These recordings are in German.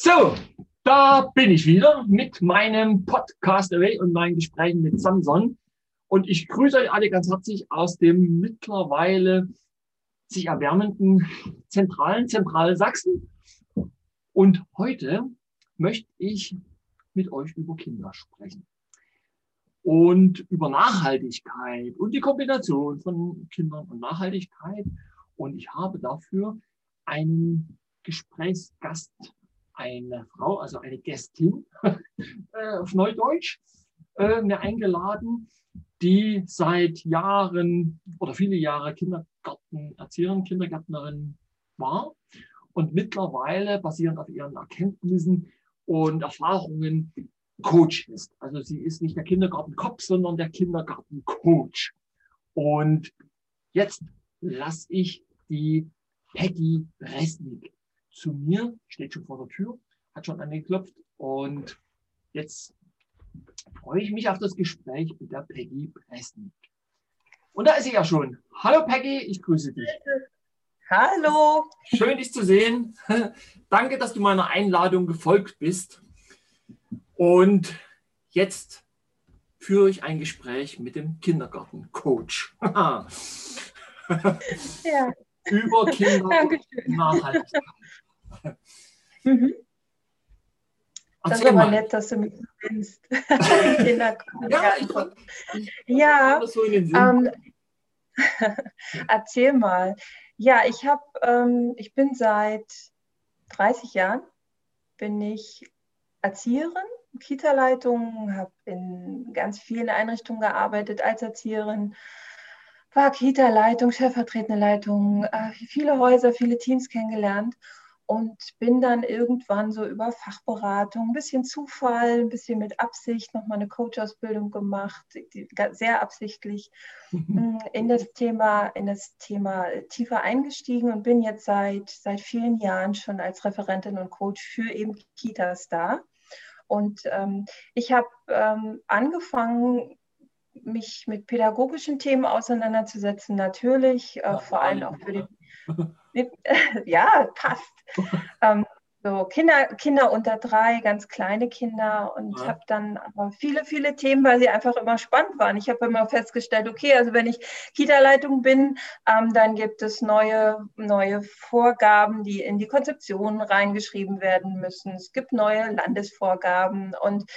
So, da bin ich wieder mit meinem Podcast Away und meinen Gesprächen mit Samson. Und ich grüße euch alle ganz herzlich aus dem mittlerweile sich erwärmenden zentralen Zentralsachsen. Und heute möchte ich mit euch über Kinder sprechen und über Nachhaltigkeit und die Kombination von Kindern und Nachhaltigkeit. Und ich habe dafür einen Gesprächsgast eine Frau, also eine Gästin äh, auf Neudeutsch, äh, mir eingeladen, die seit Jahren oder viele Jahre Kindergartenerzieherin, Kindergärtnerin war und mittlerweile basierend auf ihren Erkenntnissen und Erfahrungen Coach ist. Also sie ist nicht der Kindergartenkopf, sondern der Kindergartencoach. Und jetzt lasse ich die Peggy Resnick zu mir, steht schon vor der Tür, hat schon angeklopft und jetzt freue ich mich auf das Gespräch mit der Peggy Presnik. Und da ist sie ja schon. Hallo Peggy, ich grüße dich. Hallo. Schön, dich zu sehen. Danke, dass du meiner Einladung gefolgt bist. Und jetzt führe ich ein Gespräch mit dem Kindergartencoach. ja. Über Kindernachhaltigkeit. Mhm. Das ist aber mal. nett, dass du mich kennst. ja, ich, ja so ähm, erzähl mal. Ja, ich habe, ähm, ich bin seit 30 Jahren bin ich Erzieherin, Kita-Leitung, habe in ganz vielen Einrichtungen gearbeitet als Erzieherin, war Kita-Leitung, stellvertretende Leitung, äh, viele Häuser, viele Teams kennengelernt und bin dann irgendwann so über Fachberatung, ein bisschen Zufall, ein bisschen mit Absicht nochmal eine Coach-Ausbildung gemacht, sehr absichtlich mm, in das Thema, in das Thema tiefer eingestiegen und bin jetzt seit, seit vielen Jahren schon als Referentin und Coach für eben Kitas da. Und ähm, ich habe ähm, angefangen, mich mit pädagogischen Themen auseinanderzusetzen, natürlich, äh, vor allem auch für die ja, passt. Ähm, so Kinder, Kinder unter drei, ganz kleine Kinder und ja. habe dann aber viele, viele Themen, weil sie einfach immer spannend waren. Ich habe immer festgestellt, okay, also wenn ich Kita-Leitung bin, ähm, dann gibt es neue, neue Vorgaben, die in die Konzeption reingeschrieben werden müssen. Es gibt neue Landesvorgaben und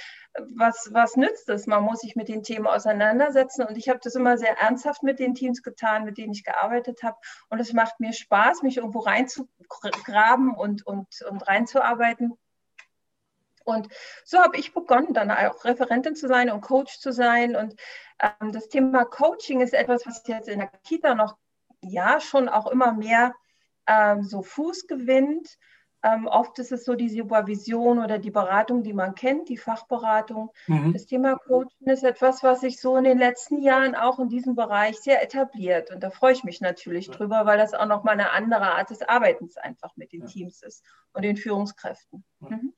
was, was nützt es? Man muss sich mit den Themen auseinandersetzen und ich habe das immer sehr ernsthaft mit den Teams getan, mit denen ich gearbeitet habe und es macht mir Spaß, mich irgendwo reinzugraben und, und, und reinzuarbeiten. Und so habe ich begonnen, dann auch Referentin zu sein und Coach zu sein. Und ähm, das Thema Coaching ist etwas, was jetzt in der Kita noch ja schon auch immer mehr ähm, so Fuß gewinnt. Ähm, oft ist es so die Supervision oder die Beratung, die man kennt, die Fachberatung. Mhm. Das Thema Coaching ist etwas, was sich so in den letzten Jahren auch in diesem Bereich sehr etabliert. Und da freue ich mich natürlich ja. drüber, weil das auch nochmal eine andere Art des Arbeitens einfach mit den ja. Teams ist und den Führungskräften. Mhm.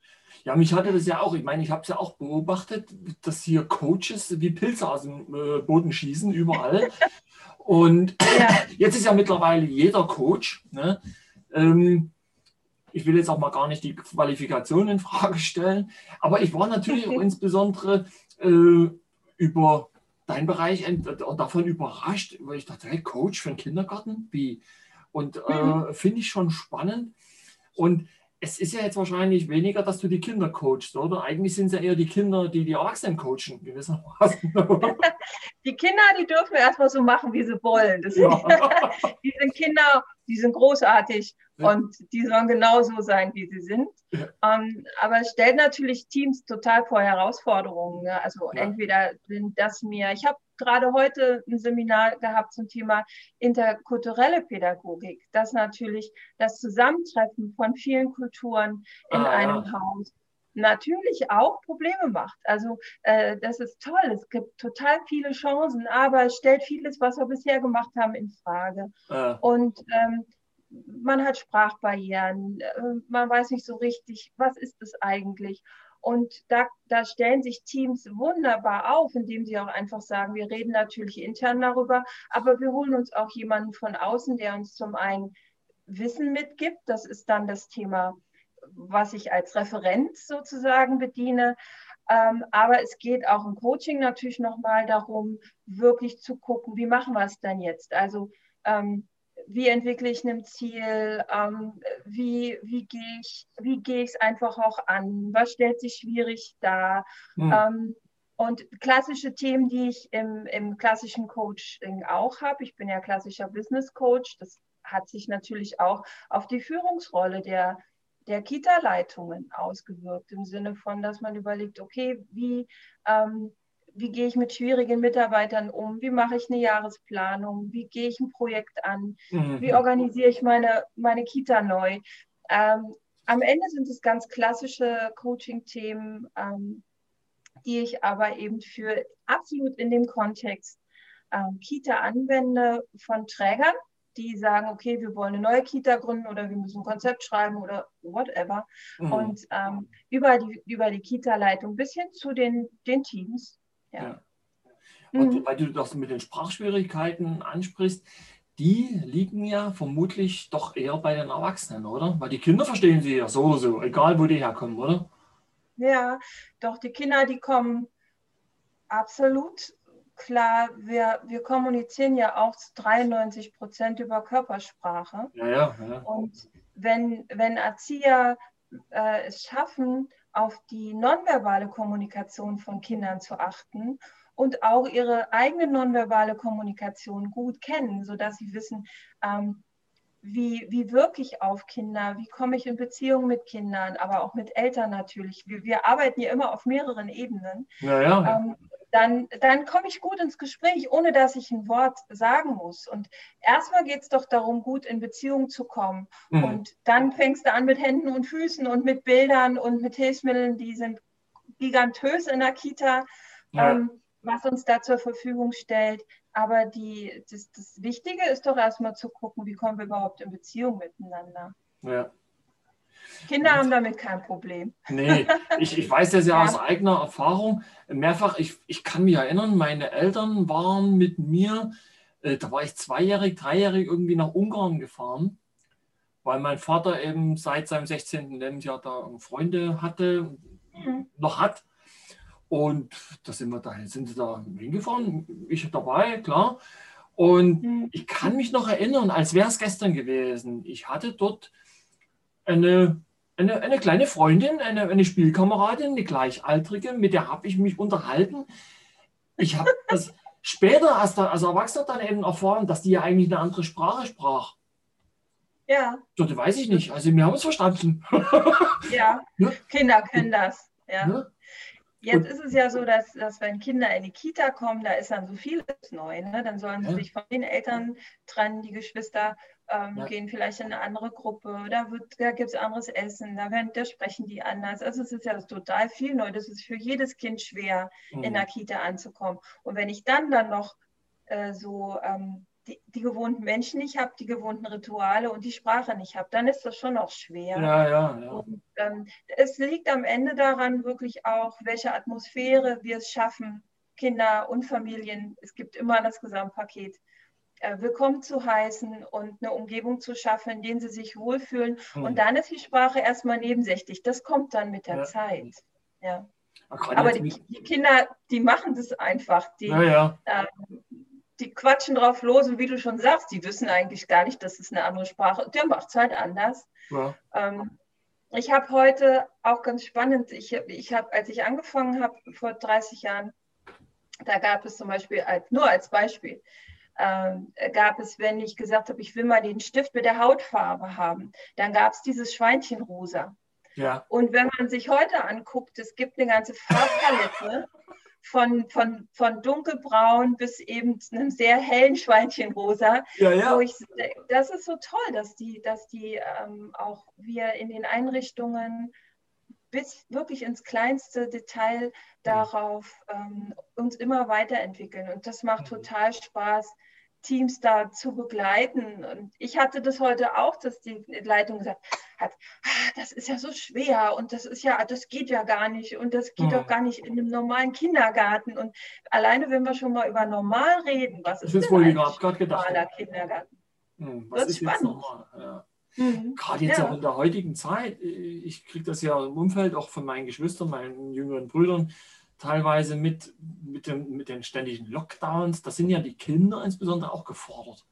Ja, mich hatte das ja auch, ich meine, ich habe es ja auch beobachtet, dass hier Coaches wie Pilze aus dem äh, Boden schießen, überall. und ja. jetzt ist ja mittlerweile jeder Coach. Ne? Ähm, ich will jetzt auch mal gar nicht die Qualifikation in Frage stellen, aber ich war natürlich auch insbesondere äh, über deinen Bereich davon überrascht, weil ich dachte, hey, Coach für einen Kindergarten, wie? Und äh, mhm. finde ich schon spannend. Und es ist ja jetzt wahrscheinlich weniger, dass du die Kinder coachst, oder? Eigentlich sind es ja eher die Kinder, die die Erwachsenen coachen, gewissermaßen. Die Kinder, die dürfen erstmal so machen, wie sie wollen. Ja. die sind Kinder, die sind großartig ja. und die sollen genauso sein, wie sie sind. Ja. Ähm, aber es stellt natürlich Teams total vor Herausforderungen. Ne? Also entweder sind das mir, ich habe gerade heute ein Seminar gehabt zum Thema interkulturelle Pädagogik, dass natürlich das Zusammentreffen von vielen Kulturen in ah, einem Haus natürlich auch Probleme macht. Also äh, das ist toll, es gibt total viele Chancen, aber es stellt vieles, was wir bisher gemacht haben, in Frage. Äh. Und ähm, man hat Sprachbarrieren, äh, man weiß nicht so richtig, was ist es eigentlich. Und da, da stellen sich Teams wunderbar auf, indem sie auch einfach sagen, wir reden natürlich intern darüber, aber wir holen uns auch jemanden von außen, der uns zum einen Wissen mitgibt. Das ist dann das Thema was ich als Referenz sozusagen bediene. Ähm, aber es geht auch im Coaching natürlich nochmal darum, wirklich zu gucken, wie machen wir es denn jetzt? Also ähm, wie entwickle ich ein Ziel? Ähm, wie wie gehe ich wie gehe ich es einfach auch an? Was stellt sich schwierig dar? Mhm. und klassische Themen, die ich im, im klassischen Coaching auch habe. Ich bin ja klassischer Business Coach. Das hat sich natürlich auch auf die Führungsrolle der der Kita-Leitungen ausgewirkt, im Sinne von, dass man überlegt, okay, wie, ähm, wie gehe ich mit schwierigen Mitarbeitern um, wie mache ich eine Jahresplanung, wie gehe ich ein Projekt an, mhm. wie organisiere ich meine, meine Kita neu. Ähm, am Ende sind es ganz klassische Coaching-Themen, ähm, die ich aber eben für absolut in dem Kontext ähm, Kita anwende von Trägern, die sagen, okay, wir wollen eine neue Kita gründen oder wir müssen ein Konzept schreiben oder whatever. Mhm. Und ähm, über die, über die Kita-Leitung bis hin zu den, den Teams. Ja. ja. Und mhm. weil du das mit den Sprachschwierigkeiten ansprichst, die liegen ja vermutlich doch eher bei den Erwachsenen, oder? Weil die Kinder verstehen sie ja so oder so, egal wo die herkommen, oder? Ja, doch die Kinder, die kommen absolut klar, wir, wir kommunizieren ja auch zu 93 Prozent über Körpersprache. Ja, ja, ja. Und wenn, wenn Erzieher äh, es schaffen, auf die nonverbale Kommunikation von Kindern zu achten und auch ihre eigene nonverbale Kommunikation gut kennen, sodass sie wissen, ähm, wie, wie wirke ich auf Kinder, wie komme ich in Beziehung mit Kindern, aber auch mit Eltern natürlich. Wir, wir arbeiten ja immer auf mehreren Ebenen. Ja, ja. Ähm, dann, dann komme ich gut ins Gespräch, ohne dass ich ein Wort sagen muss. Und erstmal geht es doch darum, gut in Beziehung zu kommen. Mhm. Und dann fängst du an mit Händen und Füßen und mit Bildern und mit Hilfsmitteln, die sind gigantös in der Kita, ja. ähm, was uns da zur Verfügung stellt. Aber die, das, das Wichtige ist doch erstmal zu gucken, wie kommen wir überhaupt in Beziehung miteinander. Ja. Kinder haben damit kein Problem. Nee, ich, ich weiß das ja, ja, aus eigener Erfahrung. Mehrfach, ich, ich kann mich erinnern, meine Eltern waren mit mir, äh, da war ich zweijährig, dreijährig irgendwie nach Ungarn gefahren, weil mein Vater eben seit seinem 16. Lebensjahr da Freunde hatte, mhm. noch hat. Und da sind wir da, sind sie da hingefahren, ich dabei, klar. Und mhm. ich kann mich noch erinnern, als wäre es gestern gewesen. Ich hatte dort eine, eine, eine kleine Freundin, eine, eine Spielkameradin, eine Gleichaltrige, mit der habe ich mich unterhalten. Ich habe das später als, als Erwachsener dann eben erfahren, dass die ja eigentlich eine andere Sprache sprach. Ja. Das weiß ich nicht. Also wir haben es verstanden. ja. ja, Kinder können das. Ja. ja. Jetzt ist es ja so, dass, dass wenn Kinder in die Kita kommen, da ist dann so vieles neu. Ne? Dann sollen sie ja. sich von den Eltern trennen, die Geschwister ähm, ja. gehen vielleicht in eine andere Gruppe, da, da gibt es anderes Essen, da, werden, da sprechen die anders. Also es ist ja total viel neu. Das ist für jedes Kind schwer, mhm. in der Kita anzukommen. Und wenn ich dann dann noch äh, so ähm, die, die, gewohnten Menschen nicht habe, die gewohnten Rituale und die Sprache nicht habe, dann ist das schon auch schwer. Ja, ja, ja. Und, ähm, es liegt am Ende daran wirklich auch, welche Atmosphäre wir es schaffen, Kinder und Familien, es gibt immer das Gesamtpaket, willkommen zu heißen und eine Umgebung zu schaffen, in der sie sich wohlfühlen. Mhm. Und dann ist die Sprache erstmal nebensächlich. Das kommt dann mit der ja. Zeit. Ja. Aber die, die, Kinder, die machen das einfach. Die, ja. Ähm, die quatschen drauf los und wie du schon sagst, die wissen eigentlich gar nicht, dass es eine andere Sprache ist. Der macht es halt anders. Ja. Ähm, ich habe heute auch ganz spannend, ich, ich habe, als ich angefangen habe vor 30 Jahren, da gab es zum Beispiel, als, nur als Beispiel, äh, gab es, wenn ich gesagt habe, ich will mal den Stift mit der Hautfarbe haben, dann gab es dieses Schweinchenrosa. Ja. Und wenn man sich heute anguckt, es gibt eine ganze Farbpalette von, von, von dunkelbraun bis eben einem sehr hellen Schweinchenrosa. Ja, ja. Ich, das ist so toll, dass die, dass die ähm, auch wir in den Einrichtungen bis wirklich ins kleinste Detail darauf ähm, uns immer weiterentwickeln. Und das macht mhm. total Spaß, Teams da zu begleiten. Und ich hatte das heute auch, dass die Leitung gesagt hat, ah, das ist ja so schwer und das ist ja, das geht ja gar nicht und das geht mhm. doch gar nicht in einem normalen Kindergarten. Und alleine, wenn wir schon mal über normal reden, was ist das ist denn ein normaler Kindergarten? Hm, was ist spannend. jetzt normal? Ja. Mhm. Gerade jetzt ja. auch in der heutigen Zeit, äh, ich kriege das ja im Umfeld auch von meinen Geschwistern, meinen jüngeren Brüdern, teilweise mit, mit, dem, mit den ständigen Lockdowns, da sind ja die Kinder insbesondere auch gefordert.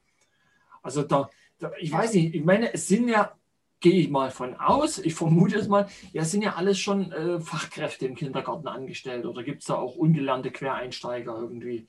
Also da, da ich weiß nicht, ich meine, es sind ja gehe ich mal von aus, ich vermute es mal, ja, sind ja alles schon äh, Fachkräfte im Kindergarten angestellt oder gibt es da auch ungelernte Quereinsteiger irgendwie?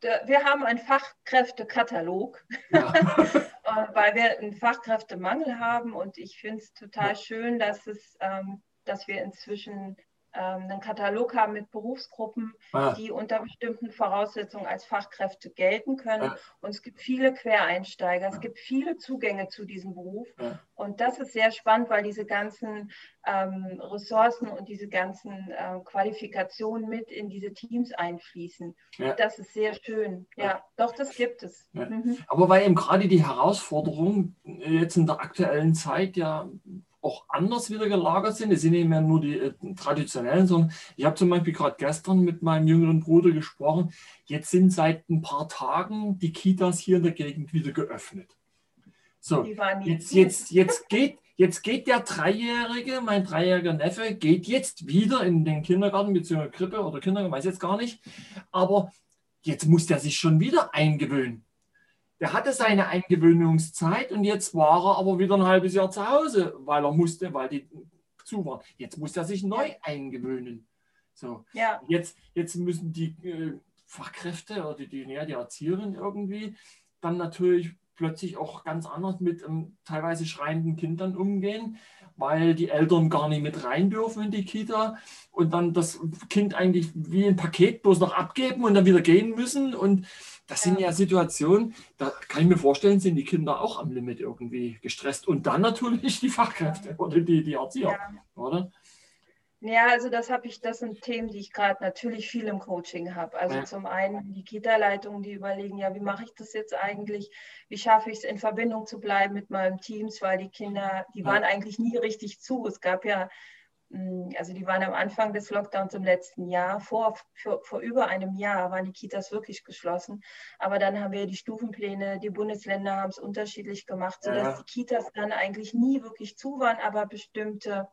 Wir haben einen Fachkräftekatalog, ja. Äh, weil wir einen Fachkräftemangel haben und ich finde es total schön, dass, es, ähm, dass wir inzwischen einen Katalog haben mit Berufsgruppen, ah. die unter bestimmten Voraussetzungen als Fachkräfte gelten können. Ah. Und es gibt viele Quereinsteiger, ah. es gibt viele Zugänge zu diesem Beruf. Und das ist sehr spannend, weil diese ganzen ähm, Ressourcen und diese ganzen äh, Qualifikationen mit in diese Teams einfließen. Ja. Das ist sehr schön. Ja, doch, das gibt es. Ja. Mhm. Aber weil eben gerade die Herausforderung jetzt in der aktuellen Zeit ja auch anders wieder gelagert sind. Es sind nicht mehr nur die äh, traditionellen, sondern ich habe zum Beispiel gerade gestern mit meinem jüngeren Bruder gesprochen. Jetzt sind seit ein paar Tagen die Kitas hier in der Gegend wieder geöffnet. So, jetzt, jetzt, jetzt, geht, jetzt geht der Dreijährige, mein dreijähriger Neffe, geht jetzt wieder in den Kindergarten bzw. Krippe oder Kindergarten, weiß jetzt gar nicht. Aber jetzt muss der sich schon wieder eingewöhnen. Der hatte seine Eingewöhnungszeit und jetzt war er aber wieder ein halbes Jahr zu Hause, weil er musste, weil die zu waren. Jetzt muss er sich neu eingewöhnen. So. Ja. Jetzt, jetzt müssen die äh, Fachkräfte oder die, die, ja, die Erzieherin irgendwie dann natürlich plötzlich auch ganz anders mit ähm, teilweise schreienden Kindern umgehen, weil die Eltern gar nicht mit rein dürfen in die Kita und dann das Kind eigentlich wie ein Paket bloß noch abgeben und dann wieder gehen müssen. Und das sind ja Situationen, da kann ich mir vorstellen, sind die Kinder auch am Limit irgendwie gestresst. Und dann natürlich die Fachkräfte oder die, die Erzieher, ja. oder? Ja, also das habe ich, das sind Themen, die ich gerade natürlich viel im Coaching habe. Also ja. zum einen die Kita-Leitungen, die überlegen, ja, wie mache ich das jetzt eigentlich? Wie schaffe ich es, in Verbindung zu bleiben mit meinem Teams, weil die Kinder, die waren eigentlich nie richtig zu. Es gab ja also die waren am Anfang des Lockdowns im letzten Jahr, vor, vor, vor über einem Jahr waren die Kitas wirklich geschlossen. Aber dann haben wir die Stufenpläne, die Bundesländer haben es unterschiedlich gemacht, sodass ja. die Kitas dann eigentlich nie wirklich zu waren, aber bestimmte,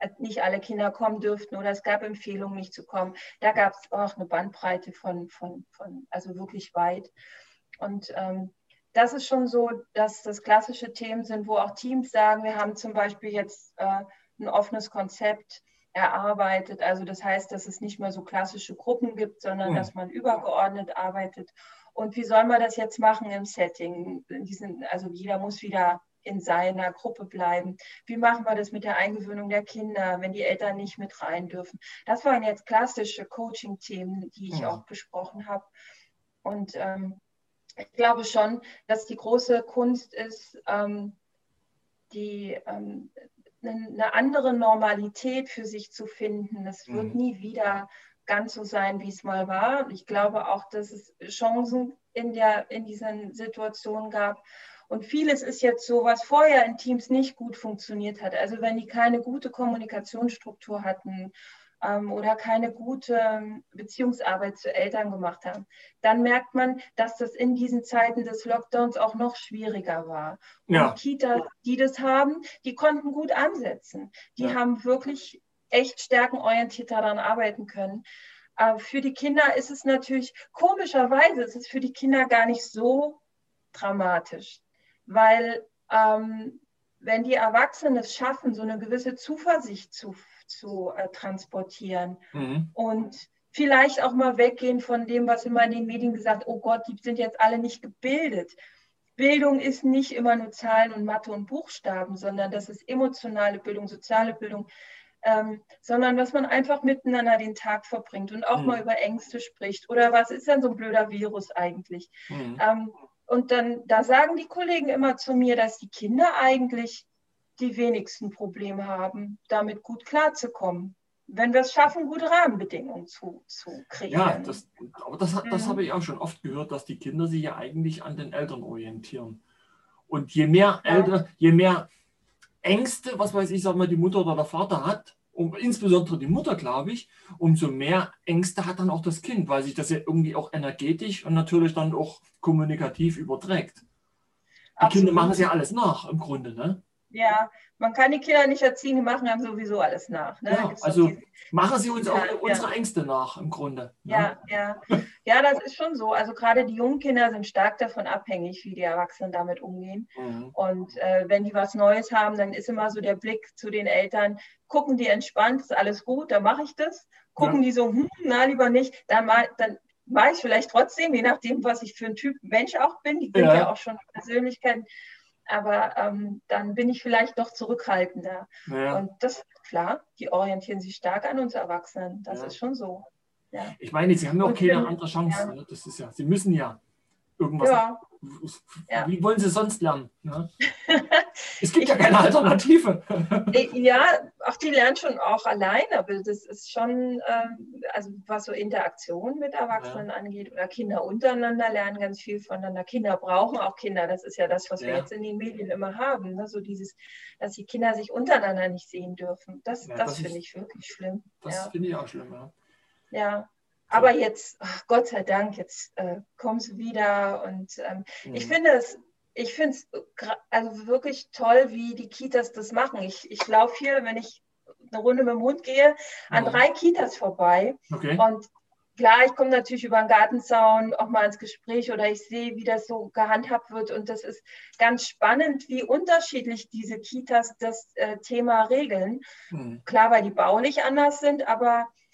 äh, nicht alle Kinder kommen dürften oder es gab Empfehlungen, nicht zu kommen. Da gab es auch eine Bandbreite von, von, von, also wirklich weit. Und ähm, das ist schon so, dass das klassische Themen sind, wo auch Teams sagen, wir haben zum Beispiel jetzt äh, ein offenes Konzept erarbeitet. Also das heißt, dass es nicht mehr so klassische Gruppen gibt, sondern mhm. dass man übergeordnet arbeitet. Und wie soll man das jetzt machen im Setting? Diesen, also jeder muss wieder in seiner Gruppe bleiben. Wie machen wir das mit der Eingewöhnung der Kinder, wenn die Eltern nicht mit rein dürfen? Das waren jetzt klassische Coaching-Themen, die ich ja. auch besprochen habe. Und ähm, ich glaube schon, dass die große Kunst ist, ähm, die, ähm, eine andere Normalität für sich zu finden. Es wird mhm. nie wieder ganz so sein, wie es mal war. Ich glaube auch, dass es Chancen in, der, in diesen Situationen gab. Und vieles ist jetzt so, was vorher in Teams nicht gut funktioniert hat. Also wenn die keine gute Kommunikationsstruktur hatten ähm, oder keine gute Beziehungsarbeit zu Eltern gemacht haben, dann merkt man, dass das in diesen Zeiten des Lockdowns auch noch schwieriger war. Ja. Und Kitas, die das haben, die konnten gut ansetzen. Die ja. haben wirklich echt stärkenorientiert daran arbeiten können. Aber für die Kinder ist es natürlich, komischerweise ist es für die Kinder gar nicht so dramatisch, weil ähm, wenn die Erwachsenen es schaffen, so eine gewisse Zuversicht zu zu äh, transportieren. Mhm. Und vielleicht auch mal weggehen von dem, was immer in den Medien gesagt, oh Gott, die sind jetzt alle nicht gebildet. Bildung ist nicht immer nur Zahlen und Mathe und Buchstaben, sondern das ist emotionale Bildung, soziale Bildung, ähm, sondern dass man einfach miteinander den Tag verbringt und auch mhm. mal über Ängste spricht. Oder was ist denn so ein blöder Virus eigentlich? Mhm. Ähm, und dann, da sagen die Kollegen immer zu mir, dass die Kinder eigentlich die wenigsten Probleme haben, damit gut klarzukommen. Wenn wir es schaffen, gute Rahmenbedingungen zu, zu kreieren. Ja, das, aber das, das mhm. habe ich auch schon oft gehört, dass die Kinder sich ja eigentlich an den Eltern orientieren. Und je mehr ja. Eltern, je mehr Ängste, was weiß ich, sag mal, die Mutter oder der Vater hat, um, insbesondere die Mutter, glaube ich, umso mehr Ängste hat dann auch das Kind, weil sich das ja irgendwie auch energetisch und natürlich dann auch kommunikativ überträgt. Die Kinder machen es ja alles nach im Grunde, ne? Ja, man kann die Kinder nicht erziehen, die machen einem sowieso alles nach. Ne? Ja, also machen sie uns auch ja, unsere ja. Ängste nach im Grunde. Ne? Ja, ja. Ja, das ist schon so. Also gerade die jungen Kinder sind stark davon abhängig, wie die Erwachsenen damit umgehen. Mhm. Und äh, wenn die was Neues haben, dann ist immer so der Blick zu den Eltern, gucken die entspannt, ist alles gut, dann mache ich das. Gucken die so, hm, na lieber nicht, dann, mal, dann mache ich vielleicht trotzdem, je nachdem, was ich für ein Typ Mensch auch bin. Die sind ja, auch schon Persönlichkeiten aber ähm, dann bin ich vielleicht doch zurückhaltender. Ja. Und das, klar, die orientieren sich stark an uns Erwachsenen. Das ja. ist schon so. Ja. Ich meine, sie haben ja auch keine andere Chance. Ne? Das ist ja, sie müssen ja irgendwas. Ja. Wie wollen sie sonst lernen? Ne? es gibt ja keine Alternative. ja, auch die lernen schon auch allein, aber das ist schon, ähm, also was so Interaktion mit Erwachsenen ja. angeht oder Kinder untereinander lernen ganz viel voneinander. Kinder brauchen auch Kinder. Das ist ja das, was ja. wir jetzt in den Medien immer haben. Ne? So dieses, dass die Kinder sich untereinander nicht sehen dürfen. Das, das, das finde ich wirklich schlimm. Das finde ich auch schlimm, ja. Aber jetzt, ach, Gott sei Dank, jetzt äh, kommst du wieder. Und ähm, mhm. ich finde es, ich finde es also wirklich toll, wie die Kitas das machen. Ich, ich laufe hier, wenn ich eine Runde mit dem Hund gehe, an mhm. drei Kitas vorbei. Okay. Und klar, ich komme natürlich über den Gartenzaun auch mal ins Gespräch oder ich sehe, wie das so gehandhabt wird. Und das ist ganz spannend, wie unterschiedlich diese Kitas das äh, Thema regeln. Mhm. Klar, weil die baulich anders sind, aber äh,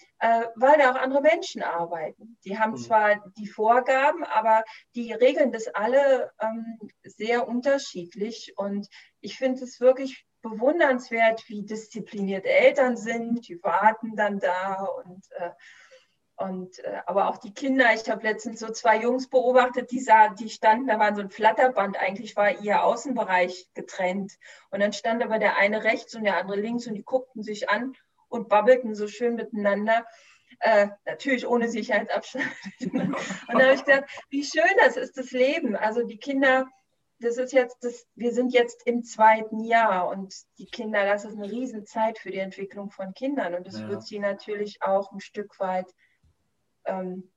weil da auch andere Menschen arbeiten. Die haben mhm. zwar die Vorgaben, aber die regeln das alle ähm, sehr unterschiedlich. Und ich finde es wirklich bewundernswert, wie diszipliniert Eltern sind. Die warten dann da und äh, und äh, aber auch die Kinder, ich habe letztens so zwei Jungs beobachtet, die sah, die standen, da war so ein Flatterband, eigentlich war ihr Außenbereich getrennt. Und dann stand aber der eine rechts und der andere links und die guckten sich an und babbelten so schön miteinander. Äh, natürlich ohne Sicherheitsabstand. und da habe ich gedacht, wie schön das ist, das Leben. Also die Kinder, das ist jetzt, das, wir sind jetzt im zweiten Jahr und die Kinder, das ist eine Riesenzeit für die Entwicklung von Kindern und das ja. wird sie natürlich auch ein Stück weit ähm,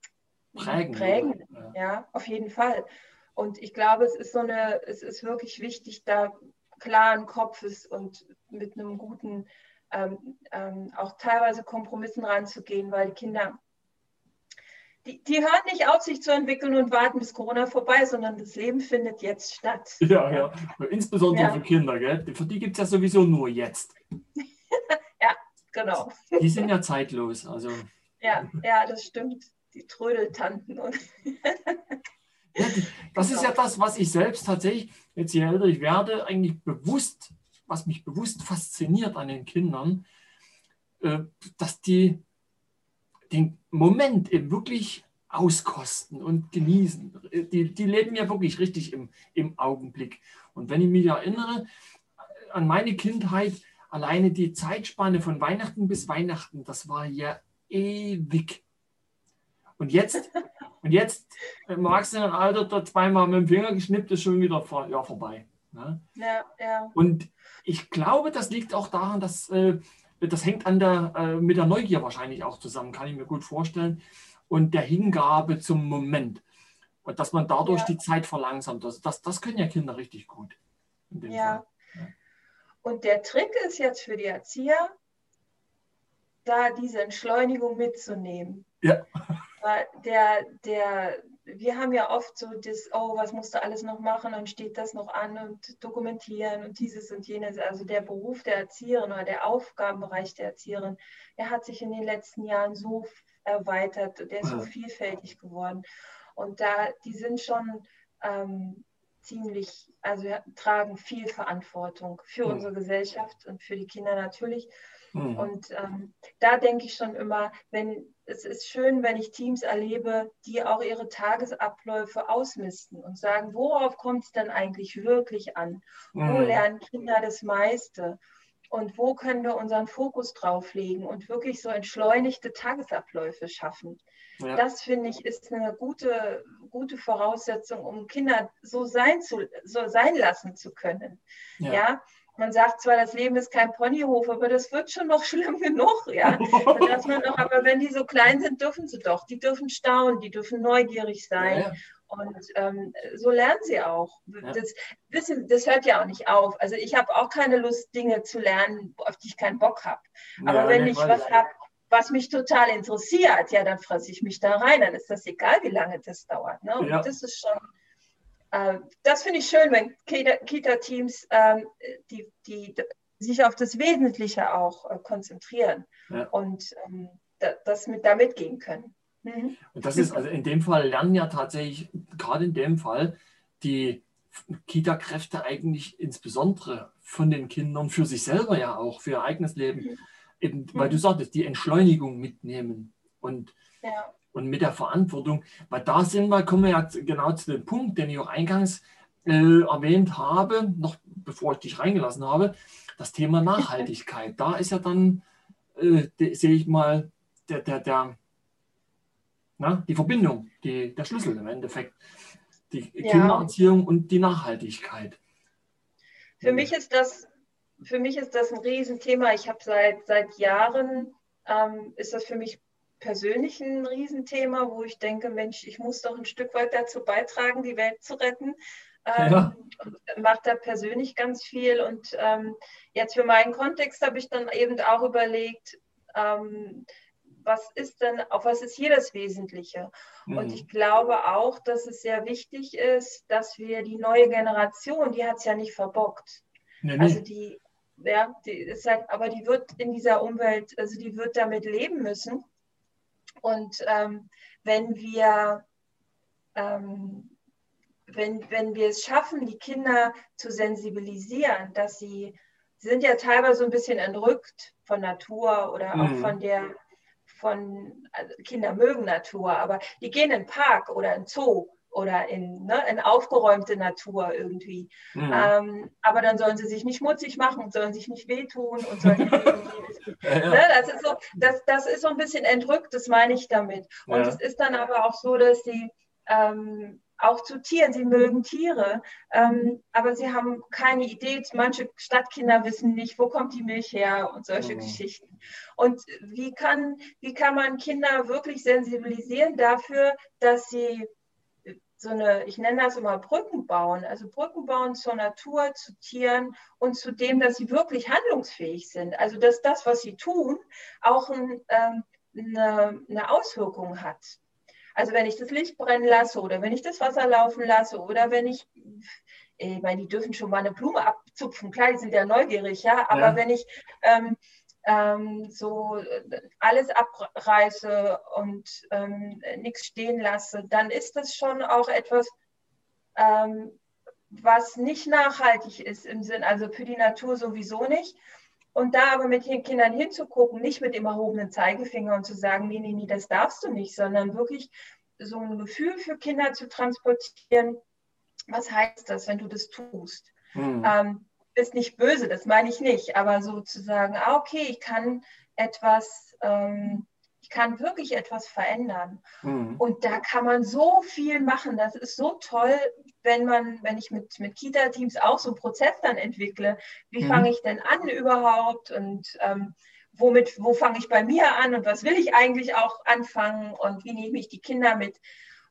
prägen. prägen. Ja. ja, auf jeden Fall. Und ich glaube, es ist so eine, es ist wirklich wichtig, da klaren Kopfes und mit einem guten ähm, ähm, auch teilweise Kompromissen ranzugehen, weil die Kinder, die, die hören nicht auf, sich zu entwickeln und warten, bis Corona vorbei ist, sondern das Leben findet jetzt statt. Ja, ja. Insbesondere ja. für Kinder, gell? Für die gibt es ja sowieso nur jetzt. ja, genau. Die sind ja zeitlos. Also. Ja, ja, das stimmt. Die Trödeltanten. Und ja, das ist ja genau. das, was ich selbst tatsächlich, jetzt je älter ich werde, eigentlich bewusst was mich bewusst fasziniert an den Kindern, äh, dass die den Moment eben wirklich auskosten und genießen. Die, die leben ja wirklich richtig im, im Augenblick. Und wenn ich mich erinnere an meine Kindheit, alleine die Zeitspanne von Weihnachten bis Weihnachten, das war ja ewig. Und jetzt, und jetzt im Erwachsenenalter, da zweimal mit dem Finger geschnippt, ist schon wieder vor, ja, vorbei. Ne? Ja, ja. Und ich glaube, das liegt auch daran, dass äh, das hängt an der, äh, mit der Neugier wahrscheinlich auch zusammen, kann ich mir gut vorstellen, und der Hingabe zum Moment. Und dass man dadurch ja. die Zeit verlangsamt. Also das, das können ja Kinder richtig gut. ja. ja. Und der Trick ist jetzt für die Erzieher, da diese Entschleunigung mitzunehmen. Ja. Der, der, wir haben ja oft so das, oh, was musst du alles noch machen, dann steht das noch an und dokumentieren und dieses und jenes. Also der Beruf der Erzieherin oder der Aufgabenbereich der Erzieherin, der hat sich in den letzten Jahren so erweitert, der ist so vielfältig geworden. Und da, die sind schon ähm, ziemlich, also tragen viel Verantwortung für unsere Gesellschaft und für die Kinder natürlich. Mhm. Und ähm, da denke ich schon immer, wenn es ist schön, wenn ich Teams erlebe, die auch ihre Tagesabläufe ausmisten und sagen, worauf kommt es denn eigentlich wirklich an? Mhm. Wo lernen Kinder das meiste? Und wo können wir unseren Fokus drauf legen und wirklich so entschleunigte Tagesabläufe schaffen? Ja. Das finde ich ist eine gute, gute Voraussetzung, um Kinder so sein, zu, so sein lassen zu können. Ja. ja? Man sagt zwar, das Leben ist kein Ponyhof, aber das wird schon noch schlimm genug, ja. Dass man noch, aber wenn die so klein sind, dürfen sie doch. Die dürfen staunen, die dürfen neugierig sein. Ja, ja. Und ähm, so lernen sie auch. Ja. Das Wissen, das hört ja auch nicht auf. Also ich habe auch keine Lust, Dinge zu lernen, auf die ich keinen Bock habe. Aber wenn ich was habe, was mich total interessiert, ja, dann fresse ich mich da rein. Dann ist das egal, wie lange das dauert. Ne? Und das ist schon, das finde ich schön, wenn Kita-Teams, äh, die, die sich auf das Wesentliche auch äh, konzentrieren und ähm, das mit da mitgehen können. Mhm. Und das ist, also in dem Fall lernen ja tatsächlich, gerade in dem Fall, die Kita-Kräfte eigentlich insbesondere von den Kindern für sich selber ja auch, für ihr eigenes Leben, mhm. eben, weil du sagtest, die Entschleunigung mitnehmen und, ja. Und mit der Verantwortung, weil da sind wir, kommen wir ja genau zu dem Punkt, den ich auch eingangs äh, erwähnt habe, noch bevor ich dich reingelassen habe, das Thema Nachhaltigkeit. da ist ja dann, äh, sehe ich mal, der, der, der na, die Verbindung, die, der Schlüssel im Endeffekt. Die ja. Kindererziehung und die Nachhaltigkeit. Für mich ist das, für mich ist das ein Riesenthema. Ich habe seit, seit Jahren, ähm, ist das für mich persönlich ein Riesenthema, wo ich denke, Mensch, ich muss doch ein Stück weit dazu beitragen, die Welt zu retten. Ähm, ja. Macht da persönlich ganz viel. Und ähm, jetzt für meinen Kontext habe ich dann eben auch überlegt, ähm, was ist denn, auf was ist hier das Wesentliche? Mhm. Und ich glaube auch, dass es sehr wichtig ist, dass wir die neue Generation, die hat es ja nicht verbockt. Nee, nee. Also die, ja, die ist halt, aber die wird in dieser Umwelt, also die wird damit leben müssen. Und ähm, wenn wir ähm, wenn, wenn wir es schaffen, die Kinder zu sensibilisieren, dass sie, sie sind ja teilweise so ein bisschen entrückt von Natur oder auch mhm. von der von also Kinder mögen Natur, aber die gehen in den Park oder in den Zoo oder in, ne, in aufgeräumte Natur irgendwie. Mhm. Ähm, aber dann sollen sie sich nicht schmutzig machen und sollen sich nicht wehtun und sollen ja. Ne, das, ist so, das, das ist so ein bisschen entrückt, das meine ich damit. Und ja. es ist dann aber auch so, dass sie ähm, auch zu Tieren. Sie mögen Tiere, ähm, aber sie haben keine Idee. Manche Stadtkinder wissen nicht, wo kommt die Milch her und solche mhm. Geschichten. Und wie kann, wie kann man Kinder wirklich sensibilisieren dafür, dass sie so eine, ich nenne das immer Brücken bauen, also Brücken bauen zur Natur, zu Tieren und zu dem, dass sie wirklich handlungsfähig sind. Also dass das, was sie tun, auch ein, ähm, eine, eine Auswirkung hat. Also wenn ich das Licht brennen lasse oder wenn ich das Wasser laufen lasse oder wenn ich, ich meine, die dürfen schon mal eine Blume abzupfen, klar, die sind ja neugierig, ja, aber ja. wenn ich ähm, ähm, so alles abreiße und ähm, nichts stehen lasse, dann ist das schon auch etwas, ähm, was nicht nachhaltig ist im Sinn, also für die Natur sowieso nicht. Und da aber mit den Kindern hinzugucken, nicht mit dem erhobenen Zeigefinger und zu sagen, nee, nee, nee, das darfst du nicht, sondern wirklich so ein Gefühl für Kinder zu transportieren. Was heißt das, wenn du das tust? Mhm. Ähm, bist nicht böse, das meine ich nicht, aber sozusagen, ah, okay, ich kann etwas, ähm, ich kann wirklich etwas verändern. Mhm. Und da kann man so viel machen. Das ist so toll, wenn man, wenn ich mit, mit Kita-Teams auch so einen Prozess dann entwickle, wie mhm. fange ich denn an überhaupt und ähm, womit, wo fange ich bei mir an und was will ich eigentlich auch anfangen und wie nehme ich die Kinder mit.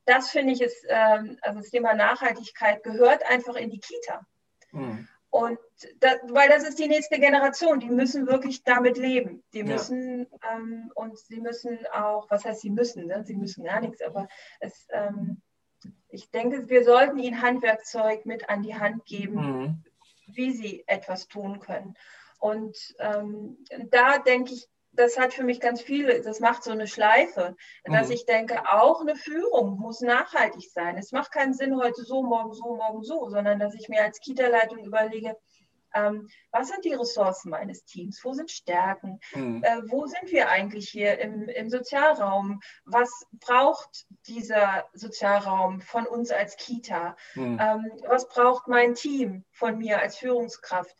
Das finde ich ist, ähm, also das Thema Nachhaltigkeit gehört einfach in die Kita. Mhm. Und das, weil das ist die nächste Generation, die müssen wirklich damit leben. Die müssen ja. ähm, und sie müssen auch, was heißt sie müssen, ne? sie müssen gar nichts, aber es, ähm, ich denke, wir sollten ihnen Handwerkzeug mit an die Hand geben, mhm. wie sie etwas tun können. Und ähm, da denke ich, das hat für mich ganz viel, das macht so eine Schleife, dass mhm. ich denke, auch eine Führung muss nachhaltig sein. Es macht keinen Sinn, heute so, morgen so, morgen so, sondern dass ich mir als Kita-Leitung überlege, ähm, was sind die Ressourcen meines Teams? Wo sind Stärken? Mhm. Äh, wo sind wir eigentlich hier im, im Sozialraum? Was braucht dieser Sozialraum von uns als Kita? Mhm. Ähm, was braucht mein Team von mir als Führungskraft?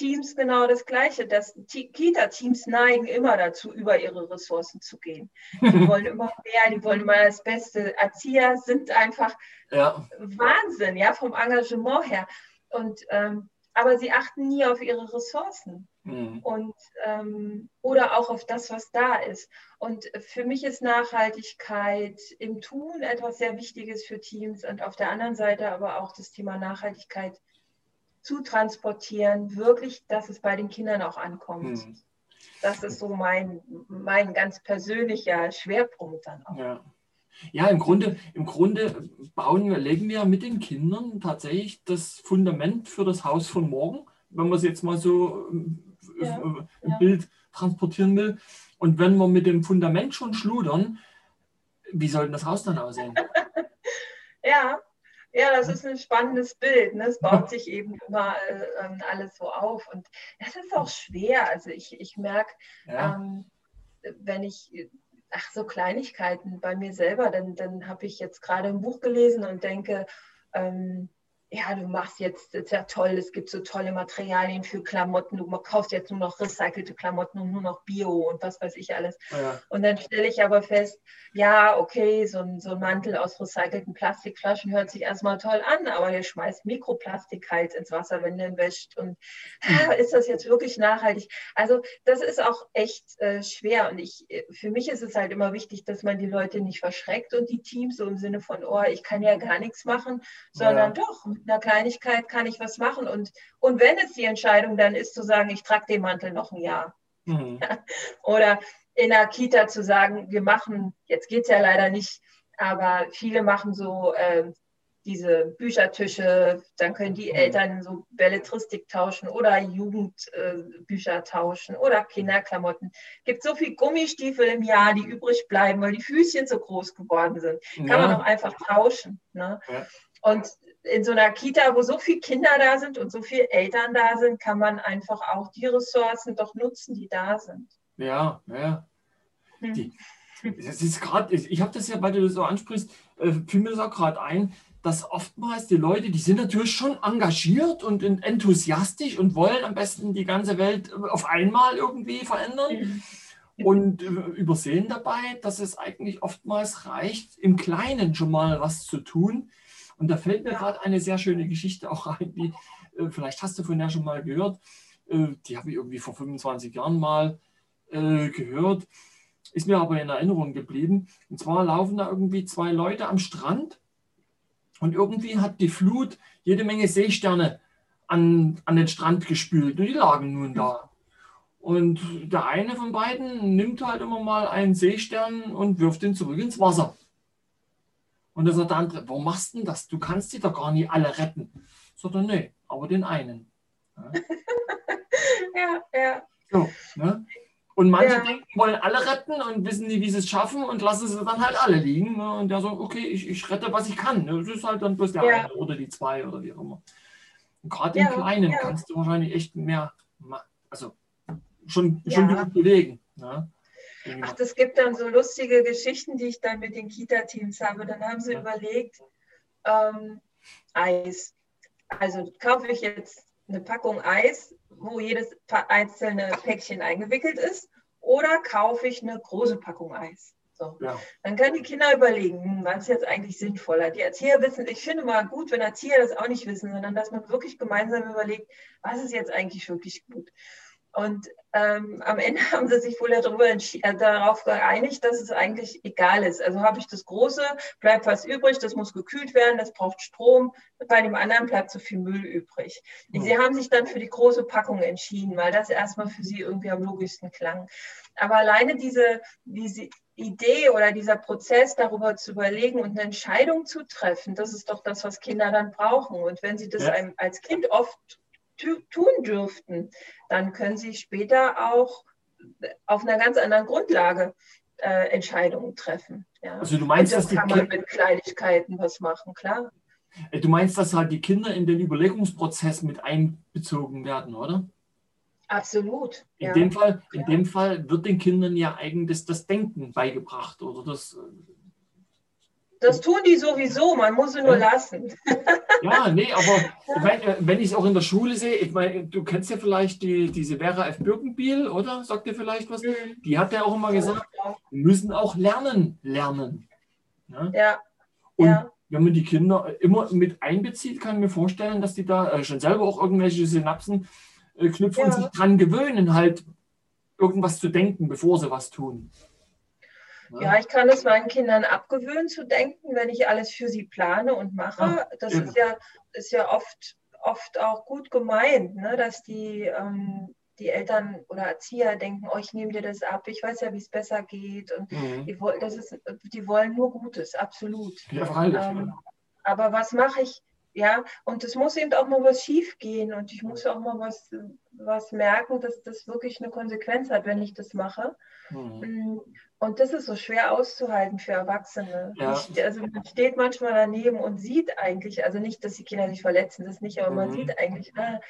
Teams genau das Gleiche. Das Kita-Teams neigen immer dazu, über ihre Ressourcen zu gehen. Die wollen immer mehr, die wollen immer das Beste. Erzieher sind einfach ja. Wahnsinn, ja, vom Engagement her. Und, ähm, aber sie achten nie auf ihre Ressourcen. Mhm. Und, ähm, oder auch auf das, was da ist. Und für mich ist Nachhaltigkeit im Tun etwas sehr Wichtiges für Teams und auf der anderen Seite aber auch das Thema Nachhaltigkeit zu transportieren, wirklich, dass es bei den Kindern auch ankommt. Mhm. Das ist so mein, mein ganz persönlicher Schwerpunkt dann auch. Ja. Ja, im Grunde, im Grunde bauen, legen wir mit den Kindern tatsächlich das Fundament für das Haus von morgen, wenn man es jetzt mal so ja, im ja. Bild transportieren will. Und wenn wir mit dem Fundament schon schludern, wie soll denn das Haus dann aussehen? ja, ja, das ist ein spannendes Bild. Ne? Es baut sich eben immer äh, alles so auf. Und das ist auch schwer. Also ich, ich merke, ja. ähm, wenn ich, ach so Kleinigkeiten bei mir selber, dann, dann habe ich jetzt gerade ein Buch gelesen und denke, ähm, ja, du machst jetzt, das ist ja toll, es gibt so tolle Materialien für Klamotten, du kaufst jetzt nur noch recycelte Klamotten und nur noch Bio und was weiß ich alles. Ja. Und dann stelle ich aber fest, ja, okay, so ein, so ein Mantel aus recycelten Plastikflaschen hört sich erstmal toll an, aber ihr schmeißt Mikroplastik halt ins Wasser, wenn ihn wäscht. Und mhm. ist das jetzt wirklich nachhaltig? Also das ist auch echt äh, schwer und ich, für mich ist es halt immer wichtig, dass man die Leute nicht verschreckt und die Teams so im Sinne von, oh, ich kann ja gar nichts machen, sondern ja. doch, einer Kleinigkeit kann ich was machen. Und, und wenn es die Entscheidung dann ist, zu sagen, ich trage den Mantel noch ein Jahr. Mhm. Oder in der Kita zu sagen, wir machen, jetzt geht es ja leider nicht, aber viele machen so äh, diese Büchertische, dann können die mhm. Eltern so Belletristik tauschen oder Jugendbücher äh, tauschen oder Kinderklamotten. Es gibt so viele Gummistiefel im Jahr, die übrig bleiben, weil die Füßchen so groß geworden sind. Kann ja. man auch einfach tauschen. Ne? Ja. Und in so einer Kita, wo so viele Kinder da sind und so viele Eltern da sind, kann man einfach auch die Ressourcen doch nutzen, die da sind. Ja, ja. Hm. Die, das ist gerade, ich habe das ja, weil du das so ansprichst, äh, fiel mir das auch gerade ein, dass oftmals die Leute, die sind natürlich schon engagiert und enthusiastisch und wollen am besten die ganze Welt auf einmal irgendwie verändern. Mhm. Und äh, übersehen dabei, dass es eigentlich oftmals reicht, im Kleinen schon mal was zu tun, und da fällt mir gerade eine sehr schöne Geschichte auch ein, die äh, vielleicht hast du von der schon mal gehört. Äh, die habe ich irgendwie vor 25 Jahren mal äh, gehört, ist mir aber in Erinnerung geblieben. Und zwar laufen da irgendwie zwei Leute am Strand und irgendwie hat die Flut jede Menge Seesterne an, an den Strand gespült und die lagen nun da. Und der eine von beiden nimmt halt immer mal einen Seestern und wirft ihn zurück ins Wasser. Und dann sagt der andere, warum machst du denn das? Du kannst die doch gar nicht alle retten. Sagt er, nee, aber den einen. Ja, ja. ja. So, ne? Und manche ja. denken, wollen alle retten und wissen nicht, wie sie es schaffen und lassen sie dann halt alle liegen. Ne? Und der sagt, okay, ich, ich rette, was ich kann. Das ist halt dann bloß der ja. eine oder die zwei oder wie auch immer. Und gerade im Kleinen kannst du wahrscheinlich echt mehr, also schon, schon gut bewegen. Ne? Ach, das gibt dann so lustige Geschichten, die ich dann mit den Kita-Teams habe. Dann haben sie ja. überlegt, ähm, Eis. Also kaufe ich jetzt eine Packung Eis, wo jedes einzelne Päckchen eingewickelt ist, oder kaufe ich eine große Packung Eis? So. Ja. Dann können die Kinder überlegen, hm, was ist jetzt eigentlich sinnvoller. Die Erzieher wissen, ich finde mal gut, wenn Erzieher das auch nicht wissen, sondern dass man wirklich gemeinsam überlegt, was ist jetzt eigentlich wirklich gut. Und ähm, am Ende haben sie sich wohl darüber äh, darauf geeinigt, dass es eigentlich egal ist. Also habe ich das Große, bleibt was übrig, das muss gekühlt werden, das braucht Strom, bei dem anderen bleibt so viel Müll übrig. Mhm. Sie haben sich dann für die große Packung entschieden, weil das erstmal für sie irgendwie am logischsten klang. Aber alleine diese, diese Idee oder dieser Prozess, darüber zu überlegen und eine Entscheidung zu treffen, das ist doch das, was Kinder dann brauchen. Und wenn sie das ja. als Kind oft tun dürften, dann können sie später auch auf einer ganz anderen Grundlage äh, Entscheidungen treffen. Ja. Also du meinst, das kann man mit Kleinigkeiten was machen, klar. Äh, du meinst, dass halt die Kinder in den Überlegungsprozess mit einbezogen werden, oder? Absolut. In, ja. dem, Fall, in ja. dem Fall wird den Kindern ja eigentlich das Denken beigebracht oder das äh, das tun die sowieso, man muss sie nur lassen. Ja, nee, aber ich mein, äh, wenn ich es auch in der Schule sehe, ich meine, du kennst ja vielleicht die, diese Vera F. Birkenbiel, oder? Sagt dir vielleicht was? Mhm. Die hat ja auch immer gesagt, wir müssen auch lernen, lernen. Ja. ja. Und ja. wenn man die Kinder immer mit einbezieht, kann ich mir vorstellen, dass die da äh, schon selber auch irgendwelche Synapsen äh, knüpfen und sich dran gewöhnen, halt irgendwas zu denken, bevor sie was tun. Ja. ja, ich kann es meinen Kindern abgewöhnen zu denken, wenn ich alles für sie plane und mache. Das ist ja, ist ja oft, oft auch gut gemeint, ne? dass die, ähm, die Eltern oder Erzieher denken, oh, ich nehme dir das ab, ich weiß ja, wie es besser geht. Und mhm. die, das ist, die wollen nur Gutes, absolut. Ja, freilich. Ähm, aber was mache ich? Ja, und es muss eben auch mal was schief gehen und ich muss auch mal was, was merken, dass das wirklich eine Konsequenz hat, wenn ich das mache. Mhm. Mm, und das ist so schwer auszuhalten für Erwachsene. Ja. Ich, also man steht manchmal daneben und sieht eigentlich, also nicht, dass die Kinder sich verletzen, das nicht, aber mhm. man sieht eigentlich, ah,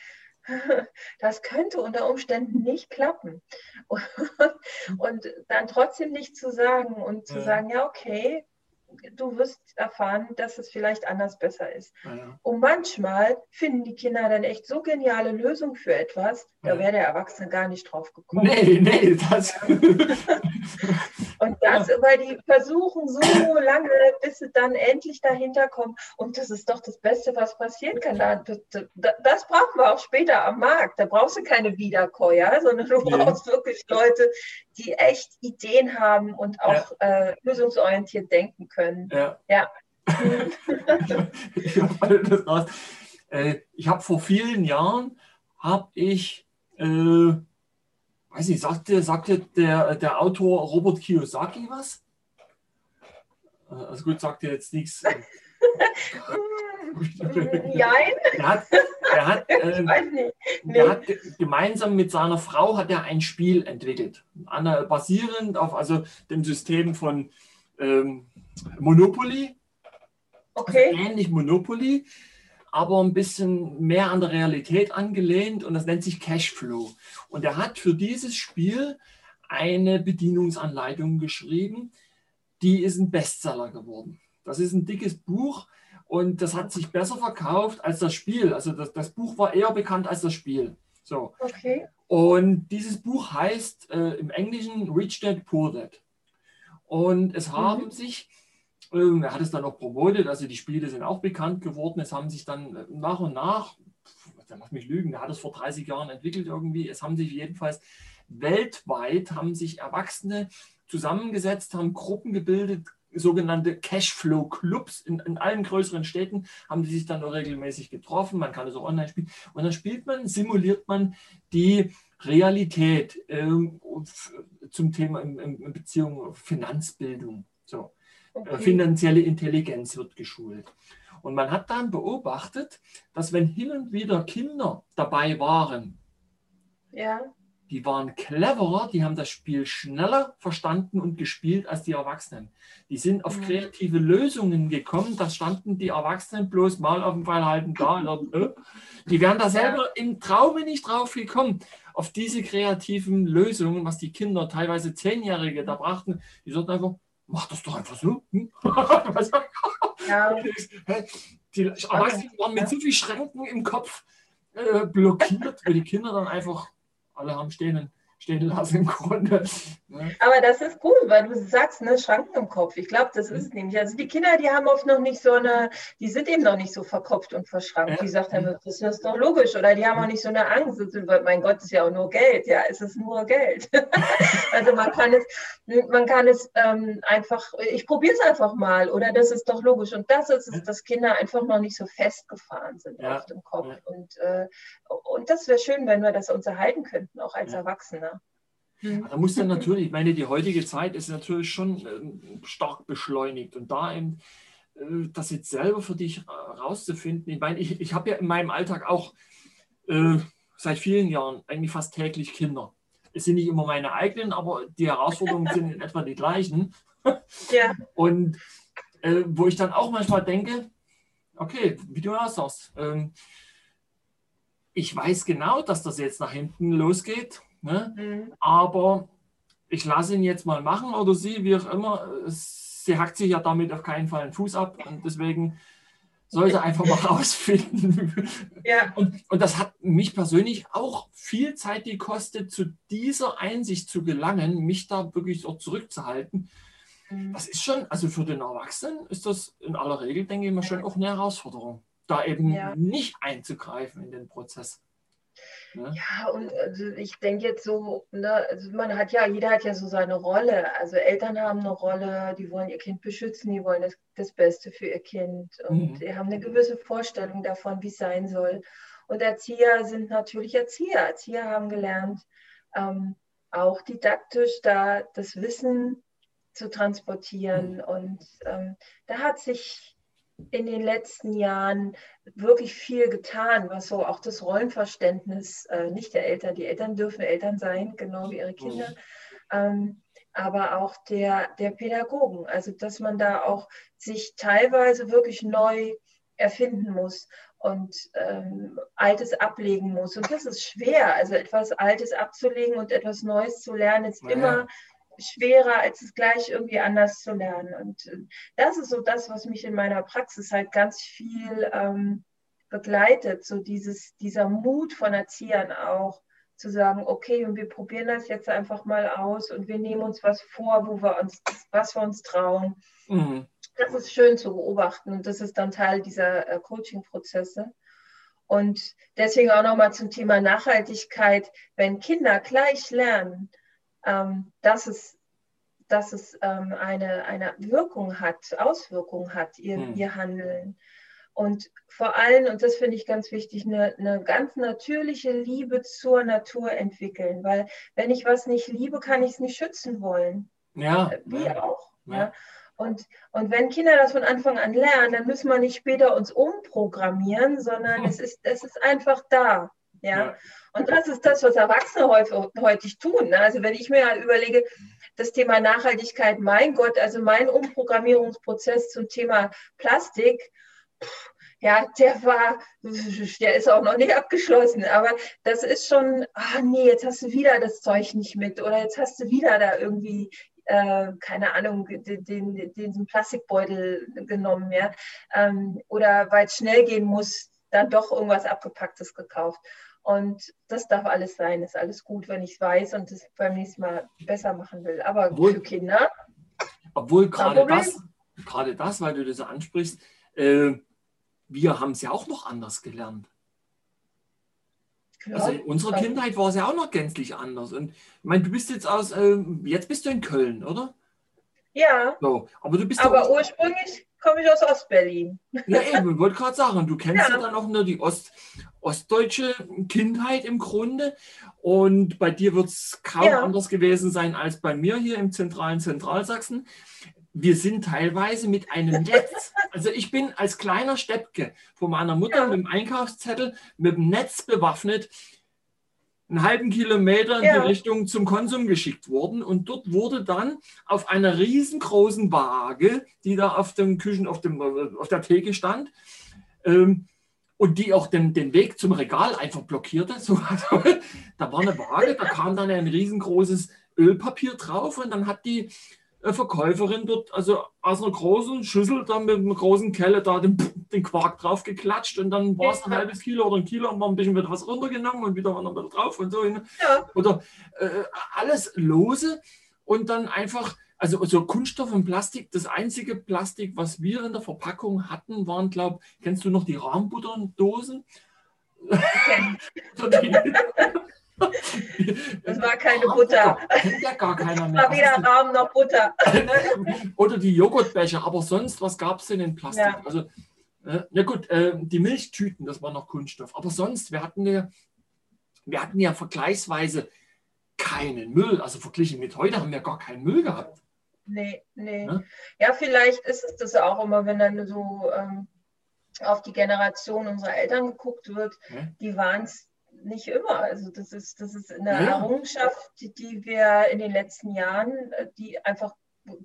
das könnte unter Umständen nicht klappen. Und, und dann trotzdem nicht zu sagen und zu ja. sagen, ja, okay, du wirst erfahren, dass es vielleicht anders besser ist. Ja. Und manchmal finden die Kinder dann echt so geniale Lösungen für etwas, da wäre der Erwachsene gar nicht drauf gekommen. Nee, nee, das. und das, weil die versuchen so lange, bis sie dann endlich dahinter kommen. Und das ist doch das Beste, was passieren kann. Das, brauchen wir auch später am Markt. Da brauchst du keine Wiederkäuer, sondern du brauchst wirklich Leute, die echt Ideen haben und auch ja. äh, lösungsorientiert denken können. Ja. ja. ich habe vor vielen Jahren habe ich, äh, weiß nicht, sagte, sagte der, der Autor Robert Kiyosaki was? Äh, also gut, sagt er jetzt nichts. Nein. Er hat, er hat, äh, nee. er hat gemeinsam mit seiner Frau hat er ein Spiel entwickelt. Basierend auf also dem System von ähm, Monopoly. Okay. Also ähnlich Monopoly, aber ein bisschen mehr an der Realität angelehnt und das nennt sich Cashflow. Und er hat für dieses Spiel eine Bedienungsanleitung geschrieben, die ist ein Bestseller geworden. Das ist ein dickes Buch und das hat sich besser verkauft als das Spiel. Also das, das Buch war eher bekannt als das Spiel. So. Okay. Und dieses Buch heißt äh, im Englischen Rich Dad Poor Dad. Und es mhm. haben sich, äh, er hat es dann auch promotet, also die Spiele sind auch bekannt geworden. Es haben sich dann äh, nach und nach, der macht mich lügen, der hat es vor 30 Jahren entwickelt irgendwie. Es haben sich jedenfalls weltweit, haben sich Erwachsene zusammengesetzt, haben Gruppen gebildet, sogenannte Cashflow-Clubs in, in, allen größeren Städten haben die sich dann auch regelmäßig getroffen. Man kann es auch online spielen. Und dann spielt man, simuliert man die Realität ähm, zum Thema in, in, Beziehung Finanzbildung. So. Äh, okay. Finanzielle Intelligenz wird geschult. Und man hat dann beobachtet, dass wenn hin und wieder Kinder dabei waren, ja die waren cleverer, die haben das Spiel schneller verstanden und gespielt als die Erwachsenen. Die sind auf mhm. kreative Lösungen gekommen, da standen die Erwachsenen bloß mal auf dem Fall halten da. Äh. Die wären da selber im Traume nicht drauf gekommen, auf diese kreativen Lösungen, was die Kinder, teilweise Zehnjährige, da brachten. Die sagten einfach, mach das doch einfach so. Hm? ja. Die Erwachsenen waren mit so vielen Schränken im Kopf äh, blockiert, weil die Kinder dann einfach alle haben stehen stehen lassen im Grunde. Ne? Aber das ist gut, weil du sagst, ne, Schranken im Kopf. Ich glaube, das ist nämlich, also die Kinder, die haben oft noch nicht so eine, die sind eben noch nicht so verkopft und verschrankt. Ja. Die sagt dann, das ist doch logisch. Oder die haben auch nicht so eine Angst. Mein Gott, ist ja auch nur Geld. Ja, es ist nur Geld. also man kann es, man kann es ähm, einfach, ich probiere es einfach mal. Oder das ist doch logisch. Und das ist es, dass Kinder einfach noch nicht so festgefahren sind ja. oft im Kopf. Ja. Und, äh, und das wäre schön, wenn wir das uns erhalten könnten, auch als Erwachsene. Mhm. Da muss dann natürlich, ich meine, die heutige Zeit ist natürlich schon äh, stark beschleunigt und da eben äh, das jetzt selber für dich rauszufinden. Ich meine, ich, ich habe ja in meinem Alltag auch äh, seit vielen Jahren eigentlich fast täglich Kinder. Es sind nicht immer meine eigenen, aber die Herausforderungen sind in etwa die gleichen. Ja. Und äh, wo ich dann auch manchmal denke, okay, wie du auch sagst, ähm, ich weiß genau, dass das jetzt nach hinten losgeht Ne? Mhm. Aber ich lasse ihn jetzt mal machen oder sie, wie auch immer. Sie hackt sich ja damit auf keinen Fall einen Fuß ab und deswegen soll sie einfach mal rausfinden. Ja. Und, und das hat mich persönlich auch viel Zeit gekostet, zu dieser Einsicht zu gelangen, mich da wirklich so zurückzuhalten. Mhm. Das ist schon, also für den Erwachsenen ist das in aller Regel, denke ich mal, schon auch eine Herausforderung, da eben ja. nicht einzugreifen in den Prozess. Ne? Ja, und also ich denke jetzt so, ne, also man hat ja, jeder hat ja so seine Rolle. Also Eltern haben eine Rolle, die wollen ihr Kind beschützen, die wollen das, das Beste für ihr Kind und mhm. die haben eine gewisse Vorstellung davon, wie es sein soll. Und Erzieher sind natürlich Erzieher. Erzieher haben gelernt, ähm, auch didaktisch da das Wissen zu transportieren. Mhm. Und ähm, da hat sich in den letzten Jahren wirklich viel getan, was so auch das Rollenverständnis äh, nicht der Eltern, die Eltern dürfen Eltern sein, genau wie ihre Kinder, mhm. ähm, aber auch der, der Pädagogen. Also dass man da auch sich teilweise wirklich neu erfinden muss und ähm, Altes ablegen muss. Und das ist schwer. Also etwas Altes abzulegen und etwas Neues zu lernen, ist ja. immer schwerer, als es gleich irgendwie anders zu lernen. Und äh, das ist so das, was mich in meiner Praxis halt ganz viel ähm, begleitet, so dieses, dieser Mut von Erziehern auch zu sagen, okay, und wir probieren das jetzt einfach mal aus und wir nehmen uns was vor, wo wir uns, was wir uns trauen. Mhm. Das ist schön zu beobachten und das ist dann Teil dieser äh, Coaching-Prozesse. Und deswegen auch nochmal zum Thema Nachhaltigkeit, wenn Kinder gleich lernen, ähm, dass es, dass es ähm, eine, eine Wirkung hat, Auswirkungen hat, ihr, hm. ihr Handeln. Und vor allem, und das finde ich ganz wichtig, eine, eine ganz natürliche Liebe zur Natur entwickeln. Weil wenn ich was nicht liebe, kann ich es nicht schützen wollen. Ja. Äh, wie ja. auch. Ja. ja. Und, und wenn Kinder das von Anfang an lernen, dann müssen wir nicht später uns umprogrammieren, sondern es, ist, es ist einfach da. Ja? ja? Und das ist das, was Erwachsene häufig, tun. Ne? Also wenn ich mir halt überlege, das Thema Nachhaltigkeit, mein Gott, also mein Umprogrammierungsprozess zum Thema Plastik, pff, ja, der war, der ist auch noch nicht abgeschlossen, aber das ist schon, ah nee, jetzt hast du wieder das Zeug nicht mit oder jetzt hast du wieder da irgendwie, äh, keine Ahnung, den, den, den Plastikbeutel genommen, ja, ähm, oder weil es schnell gehen muss, dann doch irgendwas Abgepacktes gekauft. Und das darf alles sein, ist alles gut, wenn ich es weiß und es beim nächsten Mal besser machen will. Aber obwohl, für Kinder. Obwohl gerade das, gerade das, weil du das ansprichst, äh, wir haben es ja auch noch anders gelernt. Ja, also in unserer Kindheit war es ja auch noch gänzlich anders. Und ich meine, du bist jetzt aus, äh, jetzt bist du in Köln, oder? Ja. So, aber du bist aber ursprünglich komme ich aus Ostberlin. Ja, eben, wollte gerade sagen, du kennst ja. ja, dann auch nur die Ost, ostdeutsche Kindheit im Grunde. Und bei dir wird es kaum ja. anders gewesen sein als bei mir hier im zentralen Zentralsachsen. Wir sind teilweise mit einem Netz, also ich bin als kleiner Steppke von meiner Mutter ja. mit dem Einkaufszettel mit dem Netz bewaffnet einen halben Kilometer in ja. die Richtung zum Konsum geschickt worden. Und dort wurde dann auf einer riesengroßen Waage, die da auf dem Küchen, auf, dem, auf der Theke stand, ähm, und die auch den, den Weg zum Regal einfach blockierte. So, also, da war eine Waage, da kam dann ein riesengroßes Ölpapier drauf und dann hat die äh, Verkäuferin dort also aus einer großen Schüssel dann mit einem großen Kelle da den, den Quark drauf geklatscht und dann war es ein halbes Kilo oder ein Kilo und mal ein bisschen wieder was runtergenommen und wieder noch wieder drauf und so. Ja. Oder äh, alles lose und dann einfach, also so Kunststoff und Plastik, das einzige Plastik, was wir in der Verpackung hatten, waren, glaube kennst du noch die Rahmbutterdosen? das war keine Butter. Kennt ja gar keiner mehr. Das war weder Rahmen noch Butter. Oder die Joghurtbecher, aber sonst, was gab es denn in Plastik? Ja. Also, äh, ja gut, äh, die Milchtüten, das war noch Kunststoff. Aber sonst, wir hatten ja, wir hatten ja vergleichsweise keinen Müll. Also verglichen mit heute haben wir gar keinen Müll gehabt. Nee, nee. Ja, ja vielleicht ist es das auch immer, wenn dann so ähm, auf die Generation unserer Eltern geguckt wird, ja. die waren es nicht immer. Also das ist, das ist eine ja. Errungenschaft, die wir in den letzten Jahren, äh, die einfach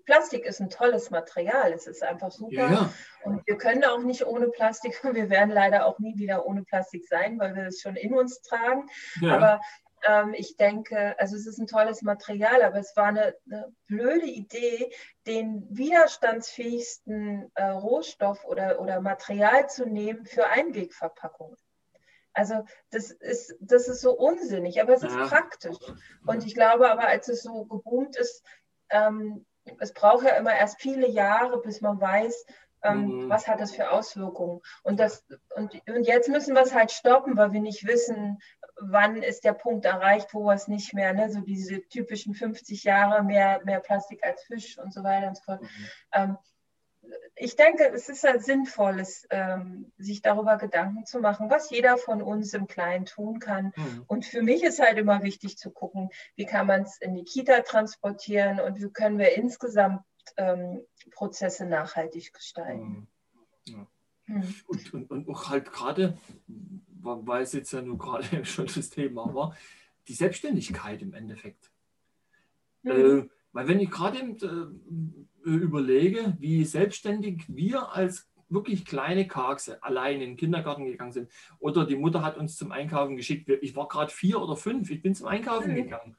Plastik ist ein tolles Material, es ist einfach super. Ja. Und wir können auch nicht ohne Plastik, wir werden leider auch nie wieder ohne Plastik sein, weil wir es schon in uns tragen. Ja. Aber ähm, ich denke, also es ist ein tolles Material, aber es war eine, eine blöde Idee, den widerstandsfähigsten äh, Rohstoff oder, oder Material zu nehmen für Einwegverpackungen. Also das ist, das ist so unsinnig, aber es ist ja. praktisch. Und ich glaube aber, als es so geboomt ist, ähm, es braucht ja immer erst viele Jahre, bis man weiß, Ähm, mhm. Was hat das für Auswirkungen? Und, das, und, und jetzt müssen wir es halt stoppen, weil wir nicht wissen, wann ist der Punkt erreicht, wo wir es nicht mehr, ne? so diese typischen 50 Jahre mehr, mehr Plastik als Fisch und so weiter und so fort. Mhm. Ähm, ich denke, es ist halt sinnvoll, ähm, sich darüber Gedanken zu machen, was jeder von uns im Kleinen tun kann. Mhm. Und für mich ist halt immer wichtig zu gucken, wie kann man es in die Kita transportieren und wie können wir insgesamt ähm, Prozesse nachhaltig gestalten. Mhm. Ja. Mhm. Und, und, und auch halt gerade, weil es jetzt ja nur gerade schon das Thema war, die Selbstständigkeit im Endeffekt. Mhm. Äh, weil wenn ich gerade äh, überlege, wie selbstständig wir als wirklich kleine Karkse allein in den Kindergarten gegangen sind oder die Mutter hat uns zum Einkaufen geschickt. Ich war gerade vier oder fünf, ich bin zum Einkaufen mhm. gegangen.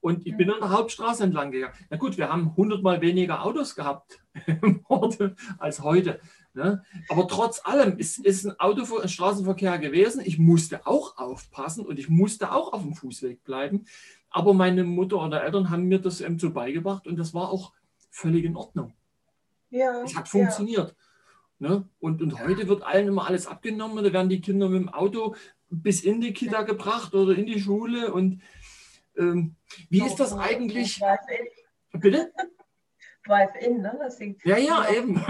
Und ich bin an der Hauptstraße entlang gegangen. Na gut, wir haben hundertmal weniger Autos gehabt als heute. Ne? Aber trotz allem ist, ist ein Auto, ein Straßenverkehr gewesen. Ich musste auch aufpassen und ich musste auch auf dem Fußweg bleiben. Aber meine Mutter oder Eltern haben mir das eben so beigebracht und das war auch völlig in Ordnung. Ja, es hat funktioniert. Ja. Ne? Und, und heute wird allen immer alles abgenommen. Da werden die Kinder mit dem Auto bis in die Kita gebracht oder in die Schule. Und ähm, wie ist das eigentlich? Bitte? Drive-In, ne? Das ja, ja, eben.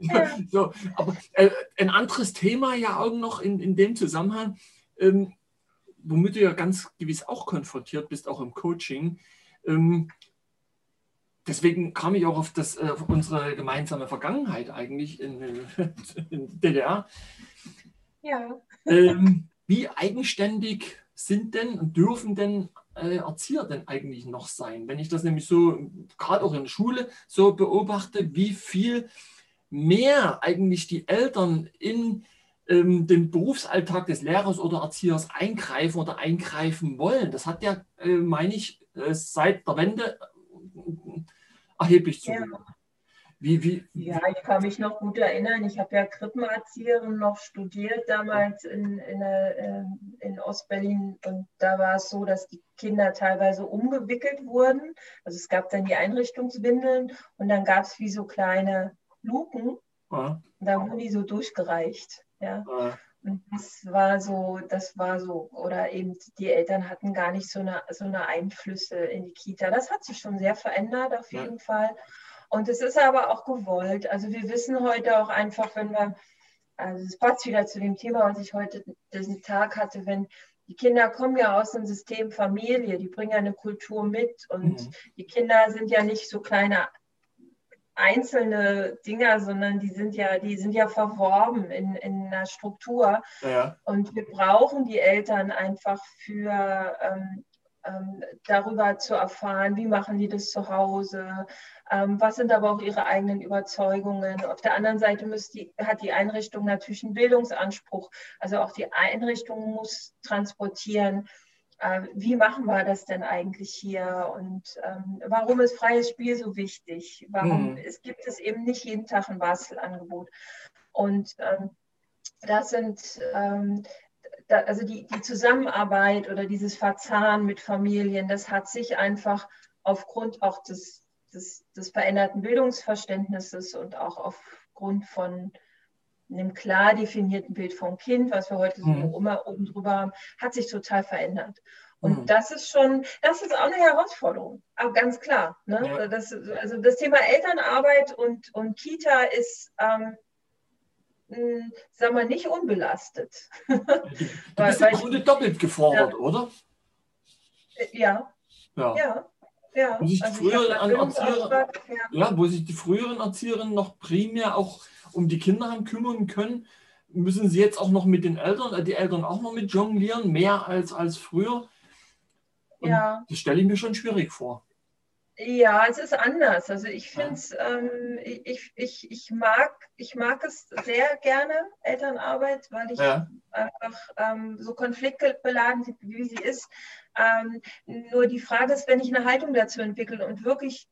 ja. So, aber äh, ein anderes Thema ja auch noch in, in dem Zusammenhang, ähm, womit du ja ganz gewiss auch konfrontiert bist, auch im Coaching. Ähm, deswegen kam ich auch auf, das, äh, auf unsere gemeinsame Vergangenheit eigentlich in, in DDR. Ja. Ähm, wie eigenständig sind denn und dürfen denn äh, Erzieher denn eigentlich noch sein? Wenn ich das nämlich so gerade auch in der Schule so beobachte, wie viel mehr eigentlich die Eltern in ähm, den Berufsalltag des Lehrers oder Erziehers eingreifen oder eingreifen wollen. Das hat ja, äh, meine ich, äh, seit der Wende äh, erheblich zugenommen. Ja. Wie, wie, ja, ich kann mich noch gut erinnern. Ich habe ja Krippenerzieherin noch studiert damals in, in, ähm, in Ostberlin. Und da war es so, dass die Kinder teilweise umgewickelt wurden. Also es gab dann die Einrichtungswindeln und dann gab es wie so kleine Luken. Ja. Und da wurden die so durchgereicht. Ja. ja. Und das war so, das war so, oder eben die Eltern hatten gar nicht so eine, so eine Einflüsse in die Kita. Das hat sich schon sehr verändert, auf jeden ja. Fall. Und es ist aber auch gewollt. Also wir wissen heute auch einfach, wenn wir, also es passt wieder zu dem Thema, was ich heute diesen Tag hatte, wenn die Kinder kommen ja aus dem System Familie, die bringen ja eine Kultur mit und mhm. die Kinder sind ja nicht so kleine einzelne Dinger, sondern die sind ja, die sind ja verworben in, in einer Struktur. Ja. Und wir brauchen die Eltern einfach für ähm, ähm, darüber zu erfahren, wie machen die das zu Hause, was sind aber auch ihre eigenen Überzeugungen. Auf der anderen Seite die, hat die Einrichtung natürlich einen Bildungsanspruch. Also auch die Einrichtung muss transportieren, äh, wie machen wir das denn eigentlich hier und ähm, warum ist freies Spiel so wichtig? Warum mhm. es gibt es eben nicht jeden Tag ein Bastelangebot? Und ähm, das sind ähm, da, also die, die Zusammenarbeit oder dieses Verzahnen mit Familien, das hat sich einfach aufgrund auch des des, des veränderten Bildungsverständnisses und auch aufgrund von einem klar definierten Bild vom Kind, was wir heute so mhm. immer oben drüber haben, hat sich total verändert. Und mhm. das ist schon, das ist auch eine Herausforderung, aber ganz klar. Ne? Ja. Das, also das Thema Elternarbeit und, und Kita ist, ähm, mh, sagen wir, nicht unbelastet. Du bist im Grunde doppelt gefordert, ja. oder? Ja. Ja. ja. Ja, wo sich, also Erzieher, ja. wo sich die früheren Erzieherinnen noch primär auch um die Kinder haben kümmern können, müssen sie jetzt auch noch mit den Eltern, äh, die Eltern auch noch mit jonglieren, mehr als, als früher. Und ja. Das stelle ich mir schon schwierig vor. Ja, es ist anders. Also ich finde es, ähm, ich, ich, ich, mag, ich mag es sehr gerne, Elternarbeit, weil ich ja. einfach ähm, so konfliktbeladen, wie sie ist. Ähm, nur die Frage ist, wenn ich eine Haltung dazu entwickle und wirklich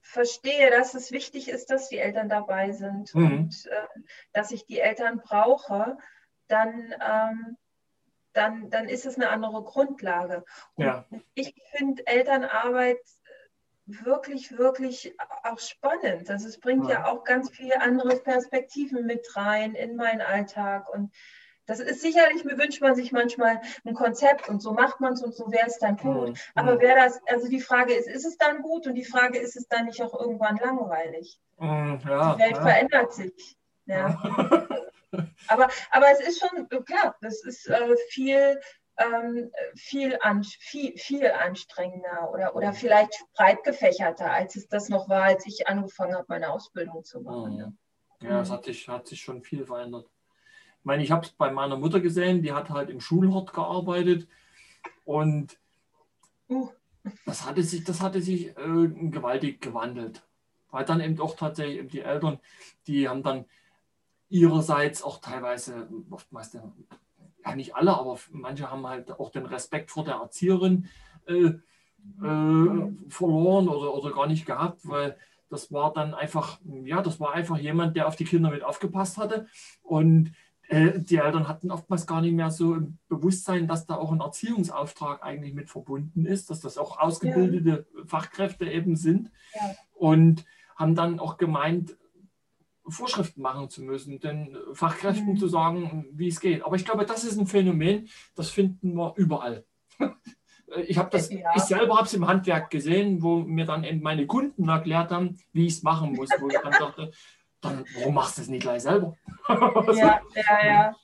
verstehe, dass es wichtig ist, dass die Eltern dabei sind mhm. und äh, dass ich die Eltern brauche, dann ähm, dann, dann ist es eine andere Grundlage. Ja. Ich finde Elternarbeit wirklich, wirklich auch spannend. Also es bringt ja. ja auch ganz viele andere Perspektiven mit rein in meinen Alltag und das ist sicherlich, mir wünscht man sich manchmal ein Konzept und so macht man es und so wäre es dann gut. Mhm. Aber wäre das, also die Frage ist, ist es dann gut und die Frage ist es dann nicht auch irgendwann langweilig? Mhm, ja, die Welt ja. verändert sich. Ja. aber, aber es ist schon, klar, das ist äh, viel, ähm, viel, an, viel, viel anstrengender oder, oder vielleicht breit gefächerter, als es das noch war, als ich angefangen habe, meine Ausbildung zu machen. Mhm. Ja, es hat sich, hat sich schon viel verändert. Ich meine, ich habe es bei meiner Mutter gesehen, die hat halt im Schulhort gearbeitet und uh. das hatte sich, das hatte sich äh, gewaltig gewandelt. Weil dann eben auch tatsächlich die Eltern, die haben dann ihrerseits auch teilweise, oftmals, ja nicht alle, aber manche haben halt auch den Respekt vor der Erzieherin äh, äh, verloren oder, oder gar nicht gehabt, weil das war dann einfach, ja, das war einfach jemand, der auf die Kinder mit aufgepasst hatte. Und äh, die Eltern hatten oftmals gar nicht mehr so im Bewusstsein, dass da auch ein Erziehungsauftrag eigentlich mit verbunden ist, dass das auch ausgebildete ja. Fachkräfte eben sind ja. und haben dann auch gemeint, Vorschriften machen zu müssen, den Fachkräften mhm. zu sagen, wie es geht. Aber ich glaube, das ist ein Phänomen, das finden wir überall. Ich habe das, ja. ich selber habe es im Handwerk gesehen, wo mir dann eben meine Kunden erklärt haben, wie ich es machen muss. Wo ich dann dachte, dann warum machst du es nicht gleich selber? ja, ja, ja.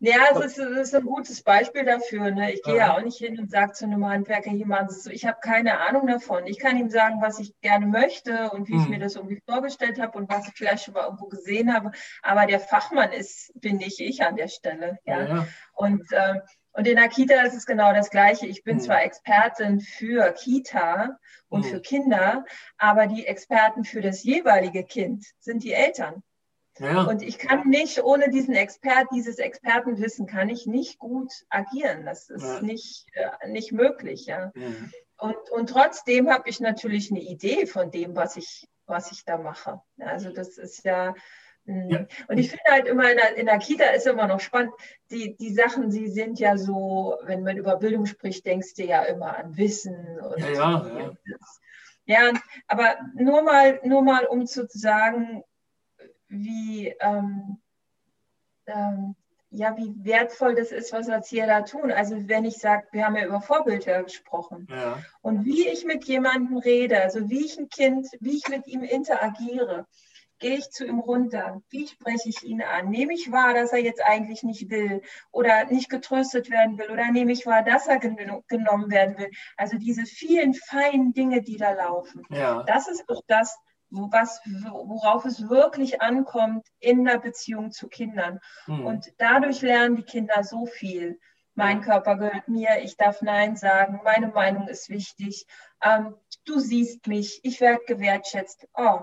Ja, es ist, es ist ein gutes Beispiel dafür. Ne? Ich gehe ja. auch nicht hin und sage zu einem Handwerker, jemand, ich habe keine Ahnung davon. Ich kann ihm sagen, was ich gerne möchte und wie hm. ich mir das irgendwie vorgestellt habe und was ich vielleicht schon mal irgendwo gesehen habe. Aber der Fachmann ist, bin nicht ich an der Stelle. Ja. ja. Und äh, und in der Kita ist es genau das Gleiche. Ich bin mhm. zwar Expertin für Kita und mhm. für Kinder, aber die Experten für das jeweilige Kind sind die Eltern. Ja. Und ich kann nicht ohne diesen Expert, dieses Expertenwissen kann ich nicht gut agieren. Das ist ja. nicht, äh, nicht möglich. Ja. Mhm. Und, und trotzdem habe ich natürlich eine Idee von dem, was ich, was ich da mache. Also das ist ja, ja. Und ich finde halt immer in der, in der, Kita ist immer noch spannend, die, die Sachen, sie sind ja so, wenn man über Bildung spricht, denkst du ja immer an Wissen. Und ja, ja, ja. aber nur mal, nur mal um zu sagen, wie, ähm, ähm, ja, wie wertvoll das ist, was Erzieher da tun. Also wenn ich sage, wir haben ja über Vorbilder gesprochen ja. und wie ich mit jemandem rede, also wie ich ein Kind, wie ich mit ihm interagiere. Gehe ich zu ihm runter? Wie spreche ich ihn an? Nehme ich wahr, dass er jetzt eigentlich nicht will oder nicht getröstet werden will oder nehme ich wahr, dass er gen genommen werden will? Also diese vielen feinen Dinge, die da laufen. Ja. Das ist doch das, was, worauf es wirklich ankommt in der Beziehung zu Kindern. Mhm. Und dadurch lernen die Kinder so viel. Mein Körper gehört mir, ich darf Nein sagen, meine Meinung ist wichtig. Ähm, du siehst mich, ich werde gewertschätzt. Oh,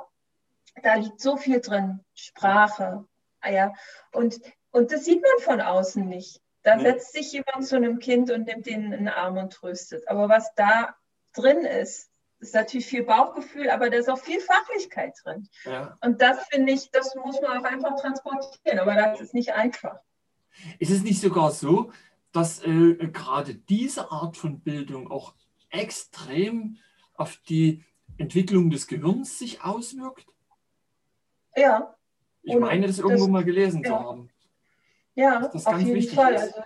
da liegt so viel drin, Sprache. Ja. Und, und das sieht man von außen nicht. Da nee. setzt sich jemand zu einem Kind und nimmt den in den Arm und tröstet. Aber was da drin ist, ist natürlich viel Bauchgefühl, aber da ist auch viel Fachlichkeit drin. Ja. Und das finde ich, das muss man auch einfach transportieren, aber das ist nicht einfach. Ist es nicht sogar so, dass äh, gerade diese Art von Bildung auch extrem auf die Entwicklung des Gehirns sich auswirkt? Ja. Ich meine, das irgendwo das, mal gelesen ja. zu haben. Ja, auf jeden Fall. Also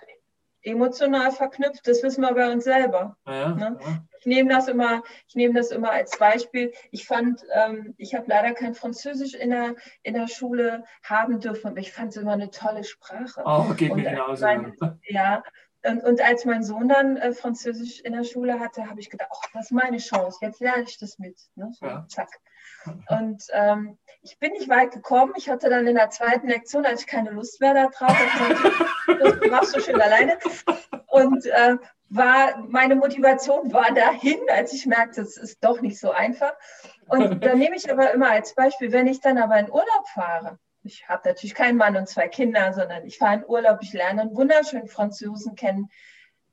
emotional verknüpft, das wissen wir bei uns selber. Ja, ne? Ich nehme das immer, ich nehme das immer als Beispiel. Ich fand, ähm, ich habe leider kein Französisch in der, in der Schule haben dürfen, aber ich fand es immer eine tolle Sprache. Oh, geht mir genauso. Mein, ja, und, und, als mein Sohn dann äh, Französisch in der Schule hatte, habe ich gedacht, oh, das ist meine Chance, jetzt lerne ich das mit. Ne? So, ja. Zack. Und ähm, ich bin nicht weit gekommen. Ich hatte dann in der zweiten Lektion, als ich keine Lust mehr darauf hatte, das machst du schön alleine. Und äh, war, meine Motivation war dahin, als ich merkte, es ist doch nicht so einfach. Und da nehme ich aber immer als Beispiel, wenn ich dann aber in Urlaub fahre, ich habe natürlich keinen Mann und zwei Kinder, sondern ich fahre in Urlaub, ich lerne einen wunderschönen Franzosen kennen,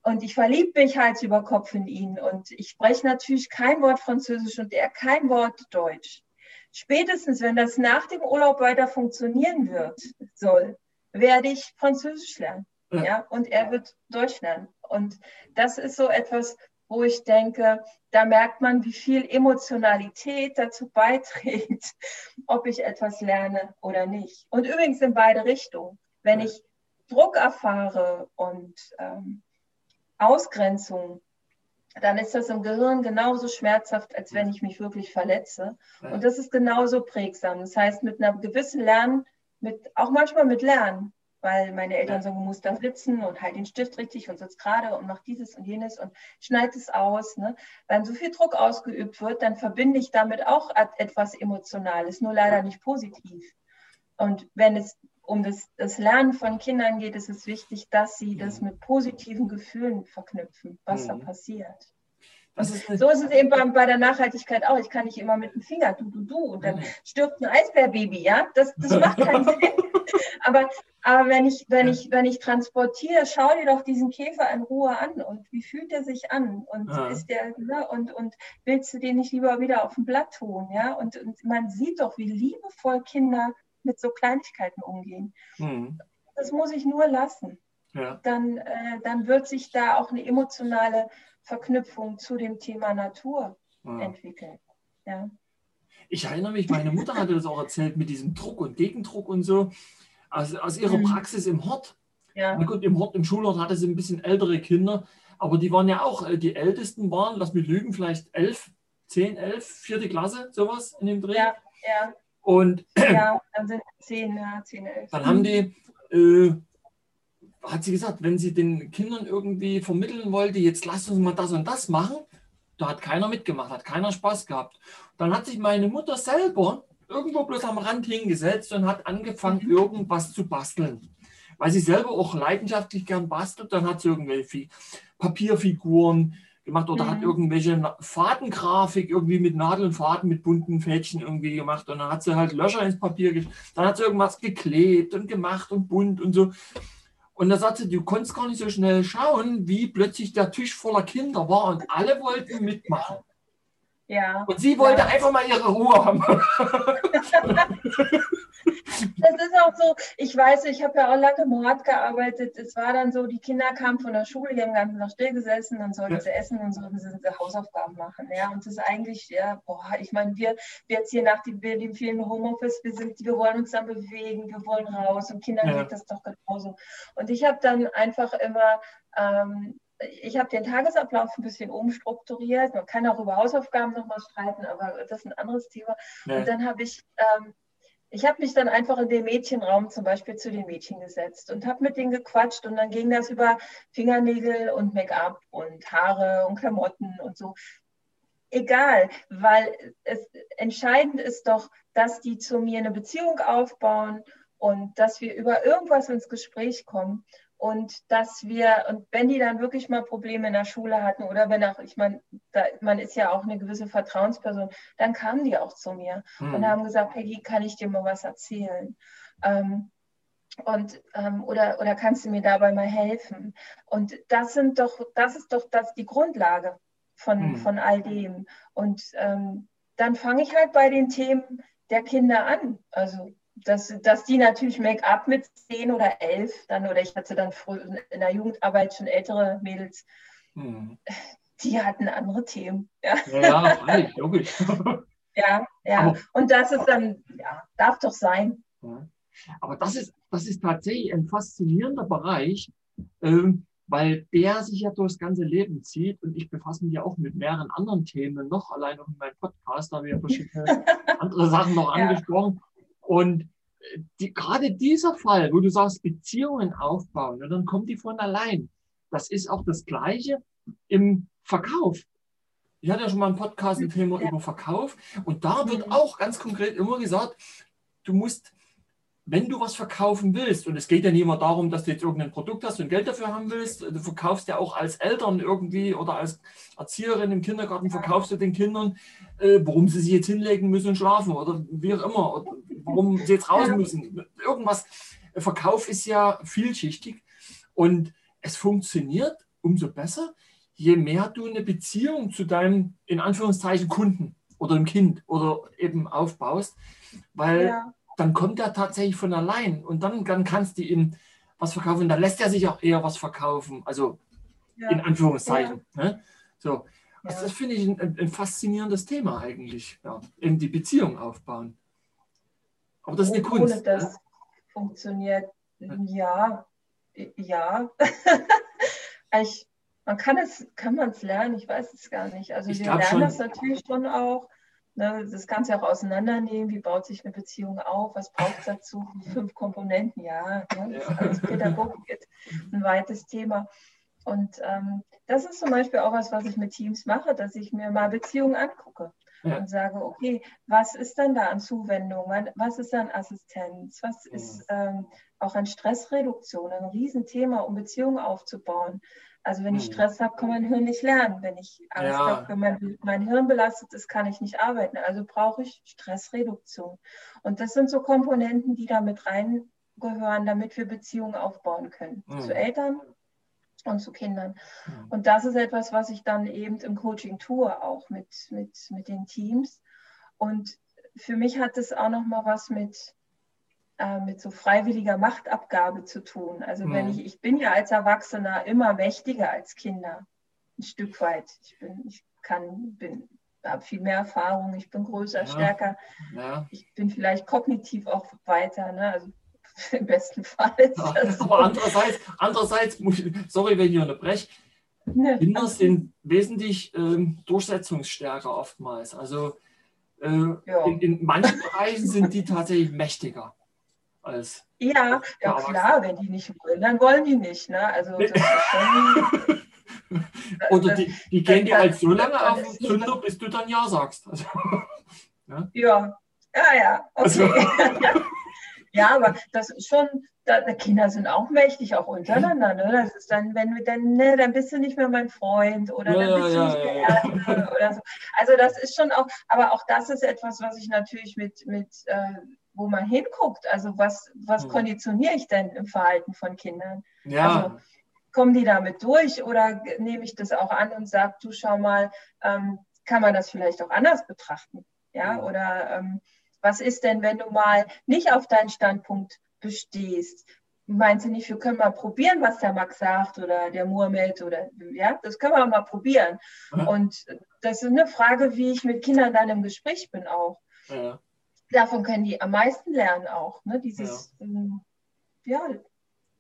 und ich verliebe mich Hals über Kopf in ihn. Und ich spreche natürlich kein Wort Französisch und er kein Wort Deutsch. Spätestens, wenn das nach dem Urlaub weiter funktionieren wird, soll, werde ich Französisch lernen. Ja. ja. und er wird Deutsch lernen. Und das ist so etwas, wo ich denke, da merkt man, wie viel Emotionalität dazu beiträgt, ob ich etwas lerne oder nicht. Und übrigens in beide Richtungen. Wenn ich Druck erfahre und ähm, Ausgrenzung, dann ist das im Gehirn genauso schmerzhaft, als wenn ich mich wirklich verletze. Und das ist genauso prägsam. Das heißt, mit einer gewissen Lernen, mit, auch manchmal mit Lernen, weil meine Eltern sagen, du musst da sitzen und halt den Stift richtig und sitzt gerade und mach dieses und jenes und schneid es aus. Ne? Wenn so viel Druck ausgeübt wird, dann verbinde ich damit auch etwas Emotionales, nur leider nicht positiv. Und wenn es um das, das Lernen von Kindern geht, ist es wichtig, dass sie das mhm. mit positiven Gefühlen verknüpfen, was mhm. da passiert. Ist so ist es eben bei, bei, der Nachhaltigkeit auch. Ich kann nicht immer mit dem Finger du, du, du und dann stirbt ein Eisbärbaby, ja? Das, das macht keinen Sinn. Aber, aber wenn, ich, wenn, ich, wenn ich transportiere, schau dir doch diesen Käfer in Ruhe an und wie fühlt er sich an? Und ja. ist der, ne? und, und willst du den nicht lieber wieder auf dem Blatt tun? Ja? Und, und man sieht doch, wie liebevoll Kinder mit so Kleinigkeiten umgehen. Mhm. Das muss ich nur lassen. Ja. Dann, äh, dann wird sich da auch eine emotionale Verknüpfung zu dem Thema Natur ja. entwickeln. Ja. Ich erinnere mich, meine Mutter hatte das auch erzählt mit diesem Druck und Gegendruck und so, aus, aus ihrer mhm. Praxis im Hort. Ja. Na gut, im Hort, im Schulhort hatte sie ein bisschen ältere Kinder, aber die waren ja auch, äh, die ältesten waren, lass mich lügen, vielleicht elf, zehn, elf, vierte Klasse, sowas in dem Dreh. Ja, ja. Und ja, dann sind zehn, ja, zehn, elf. Dann haben die, äh, hat sie gesagt, wenn sie den Kindern irgendwie vermitteln wollte, jetzt lasst uns mal das und das machen, da hat keiner mitgemacht, hat keiner Spaß gehabt. Dann hat sich meine Mutter selber irgendwo bloß am Rand hingesetzt und hat angefangen, mhm. irgendwas zu basteln. Weil sie selber auch leidenschaftlich gern bastelt, dann hat sie irgendwelche Papierfiguren, gemacht oder mhm. hat irgendwelche Fadengrafik irgendwie mit Nadeln, Faden, mit bunten Fädchen irgendwie gemacht und dann hat sie halt Löcher ins Papier, dann hat sie irgendwas geklebt und gemacht und bunt und so. Und da sagt sie, du konntest gar nicht so schnell schauen, wie plötzlich der Tisch voller Kinder war und alle wollten mitmachen. Ja. Und sie wollte ja. einfach mal ihre Ruhe haben. das ist auch so, ich weiß, ich habe ja auch lange im Rat gearbeitet. Es war dann so, die Kinder kamen von der Schule, die haben den ganzen Tag stillgesessen, dann sollten ja. sie essen und sollten sie Hausaufgaben machen. Ja, und das ist eigentlich, ja, boah, ich meine, wir, wir jetzt hier nach dem, dem vielen Homeoffice, wir, sind, wir wollen uns dann bewegen, wir wollen raus und Kindern ja. geht das doch genauso. Und ich habe dann einfach immer, ähm, ich habe den Tagesablauf ein bisschen umstrukturiert. Man kann auch über Hausaufgaben nochmal streiten, aber das ist ein anderes Thema. Ja. Und dann habe ich ähm, ich habe mich dann einfach in den Mädchenraum zum Beispiel zu den Mädchen gesetzt und habe mit denen gequatscht und dann ging das über Fingernägel und Make-up und Haare und Klamotten und so. Egal, weil es entscheidend ist doch, dass die zu mir eine Beziehung aufbauen und dass wir über irgendwas ins Gespräch kommen und dass wir, und wenn die dann wirklich mal Probleme in der Schule hatten oder wenn auch, ich meine, man ist ja auch eine gewisse Vertrauensperson, dann kamen die auch zu mir mhm. und haben gesagt, Peggy, kann ich dir mal was erzählen? Ähm, und ähm, oder, oder kannst du mir dabei mal helfen? Und das sind doch, das ist doch das die Grundlage von, mhm. von all dem. Und ähm, dann fange ich halt bei den Themen der Kinder an. Also dass, dass die natürlich Make-up mit zehn oder elf dann, oder ich hatte dann in der Jugendarbeit schon ältere Mädels, hm. die hatten andere Themen. Ja, ja, ja logisch. ja, ja. Aber, und das ist dann, ja, darf doch sein. Ja. Aber das ist, das ist tatsächlich ein faszinierender Bereich, ähm, weil der sich ja durchs ganze Leben zieht und ich befasse mich ja auch mit mehreren anderen Themen noch, allein auch in meinem Podcast, da haben wir ja verschiedene andere Sachen noch angesprochen. Und äh, die, gerade dieser Fall, wo du sagst, Beziehungen aufbauen, und dann kommt die von allein. Das ist auch das Gleiche im Verkauf. Ich hatte ja schon mal einen Podcast, ein Thema ja. über Verkauf. Und da wird auch ganz konkret immer gesagt, du musst wenn du was verkaufen willst, und es geht ja nicht immer darum, dass du jetzt irgendein Produkt hast und Geld dafür haben willst, du verkaufst ja auch als Eltern irgendwie oder als Erzieherin im Kindergarten, verkaufst du den Kindern, äh, warum sie sich jetzt hinlegen müssen und schlafen oder wie auch immer, warum sie jetzt raus müssen. Irgendwas. Verkauf ist ja vielschichtig und es funktioniert umso besser, je mehr du eine Beziehung zu deinem, in Anführungszeichen, Kunden oder dem Kind oder eben aufbaust, weil ja dann kommt er tatsächlich von allein und dann, dann kannst du ihm was verkaufen. Dann lässt er sich auch eher was verkaufen. Also ja. in Anführungszeichen. Ja. Ne? So. Also das finde ich ein, ein, faszinierendes Thema eigentlich. Ja. Eben die Beziehung aufbauen. Aber das ist eine Kunst. Ohne das ja? funktioniert, ja, ja. ich, man kann es, kann man es lernen, ich weiß es gar nicht. Also ich wir lernen schon. das natürlich schon auch. Ne, das kannst du auch auseinandernehmen. Wie baut sich eine Beziehung auf? Was braucht es dazu? Fünf Komponenten, ja. Ne, das ja. ist als Pädagogik ein weites Thema. Und ähm, das ist zum Beispiel auch was, was ich mit Teams mache, dass ich mir mal Beziehungen angucke ja. und sage, okay, was ist denn da an Zuwendung? Was ist an Assistenz? Was mhm. ist ähm, auch an Stressreduktion? Ein Riesenthema, um Beziehungen aufzubauen. Also wenn ich mhm. Stress habe, kann mein Hirn nicht lernen. Wenn ich Angst ja. habe, wenn mein, mein Hirn belastet ist, kann ich nicht arbeiten. Also brauche ich Stressreduktion. Und das sind so Komponenten, die da mit reingehören, damit wir Beziehungen aufbauen können. Mhm. Zu Eltern und zu Kindern. Mhm. Und das ist etwas, was ich dann eben im Coaching tue, auch mit, mit, mit den Teams. Und für mich hat es auch noch mal was mit äh, mit so freiwilliger Machtabgabe zu tun. Also mhm. wenn ich, ich bin ja als Erwachsener immer mächtiger als Kinder, ein Stück weit. Ich bin, ich kann, bin, habe viel mehr Erfahrung, ich bin größer, ja. stärker. Ja. Ich bin vielleicht kognitiv auch weiter, ne? also im besten Fall. Ja. Aber andererseits, andererseits, sorry, wenn ich unterbreche, ne, Kinder sind wesentlich ähm, durchsetzungsstärker oftmals. Also äh, in, in manchen Bereichen sind die tatsächlich mächtiger als. Ja, ja klar, wenn die nicht wollen, dann wollen die nicht. Ne? Also das ist schon. Oder die, die gehen dir halt so lange auf den Zünder, bis du dann Ja sagst. Also, ja? ja, ja, ja. Okay. Also. Ja, aber das ist schon, da, Kinder sind auch mächtig, auch untereinander. Ne? Das ist dann, wenn du dann, ne, dann bist du nicht mehr mein Freund oder ja, dann bist ja, du nicht ja, mehr ja. oder so. Also das ist schon auch, aber auch das ist etwas, was ich natürlich mit, mit äh, wo man hinguckt. Also was, was hm. konditioniere ich denn im Verhalten von Kindern? Ja. Also, kommen die damit durch oder nehme ich das auch an und sage, du schau mal, ähm, kann man das vielleicht auch anders betrachten? Ja, ja. oder ähm, was ist denn, wenn du mal nicht auf deinen Standpunkt bestehst? Meinst du nicht, wir können mal probieren, was der Max sagt oder der Muhammad oder ja, das können wir mal probieren. Ja. Und das ist eine Frage, wie ich mit Kindern dann im Gespräch bin auch. Ja davon können die am meisten lernen auch. Ne? Dieses, ja. Ähm, ja.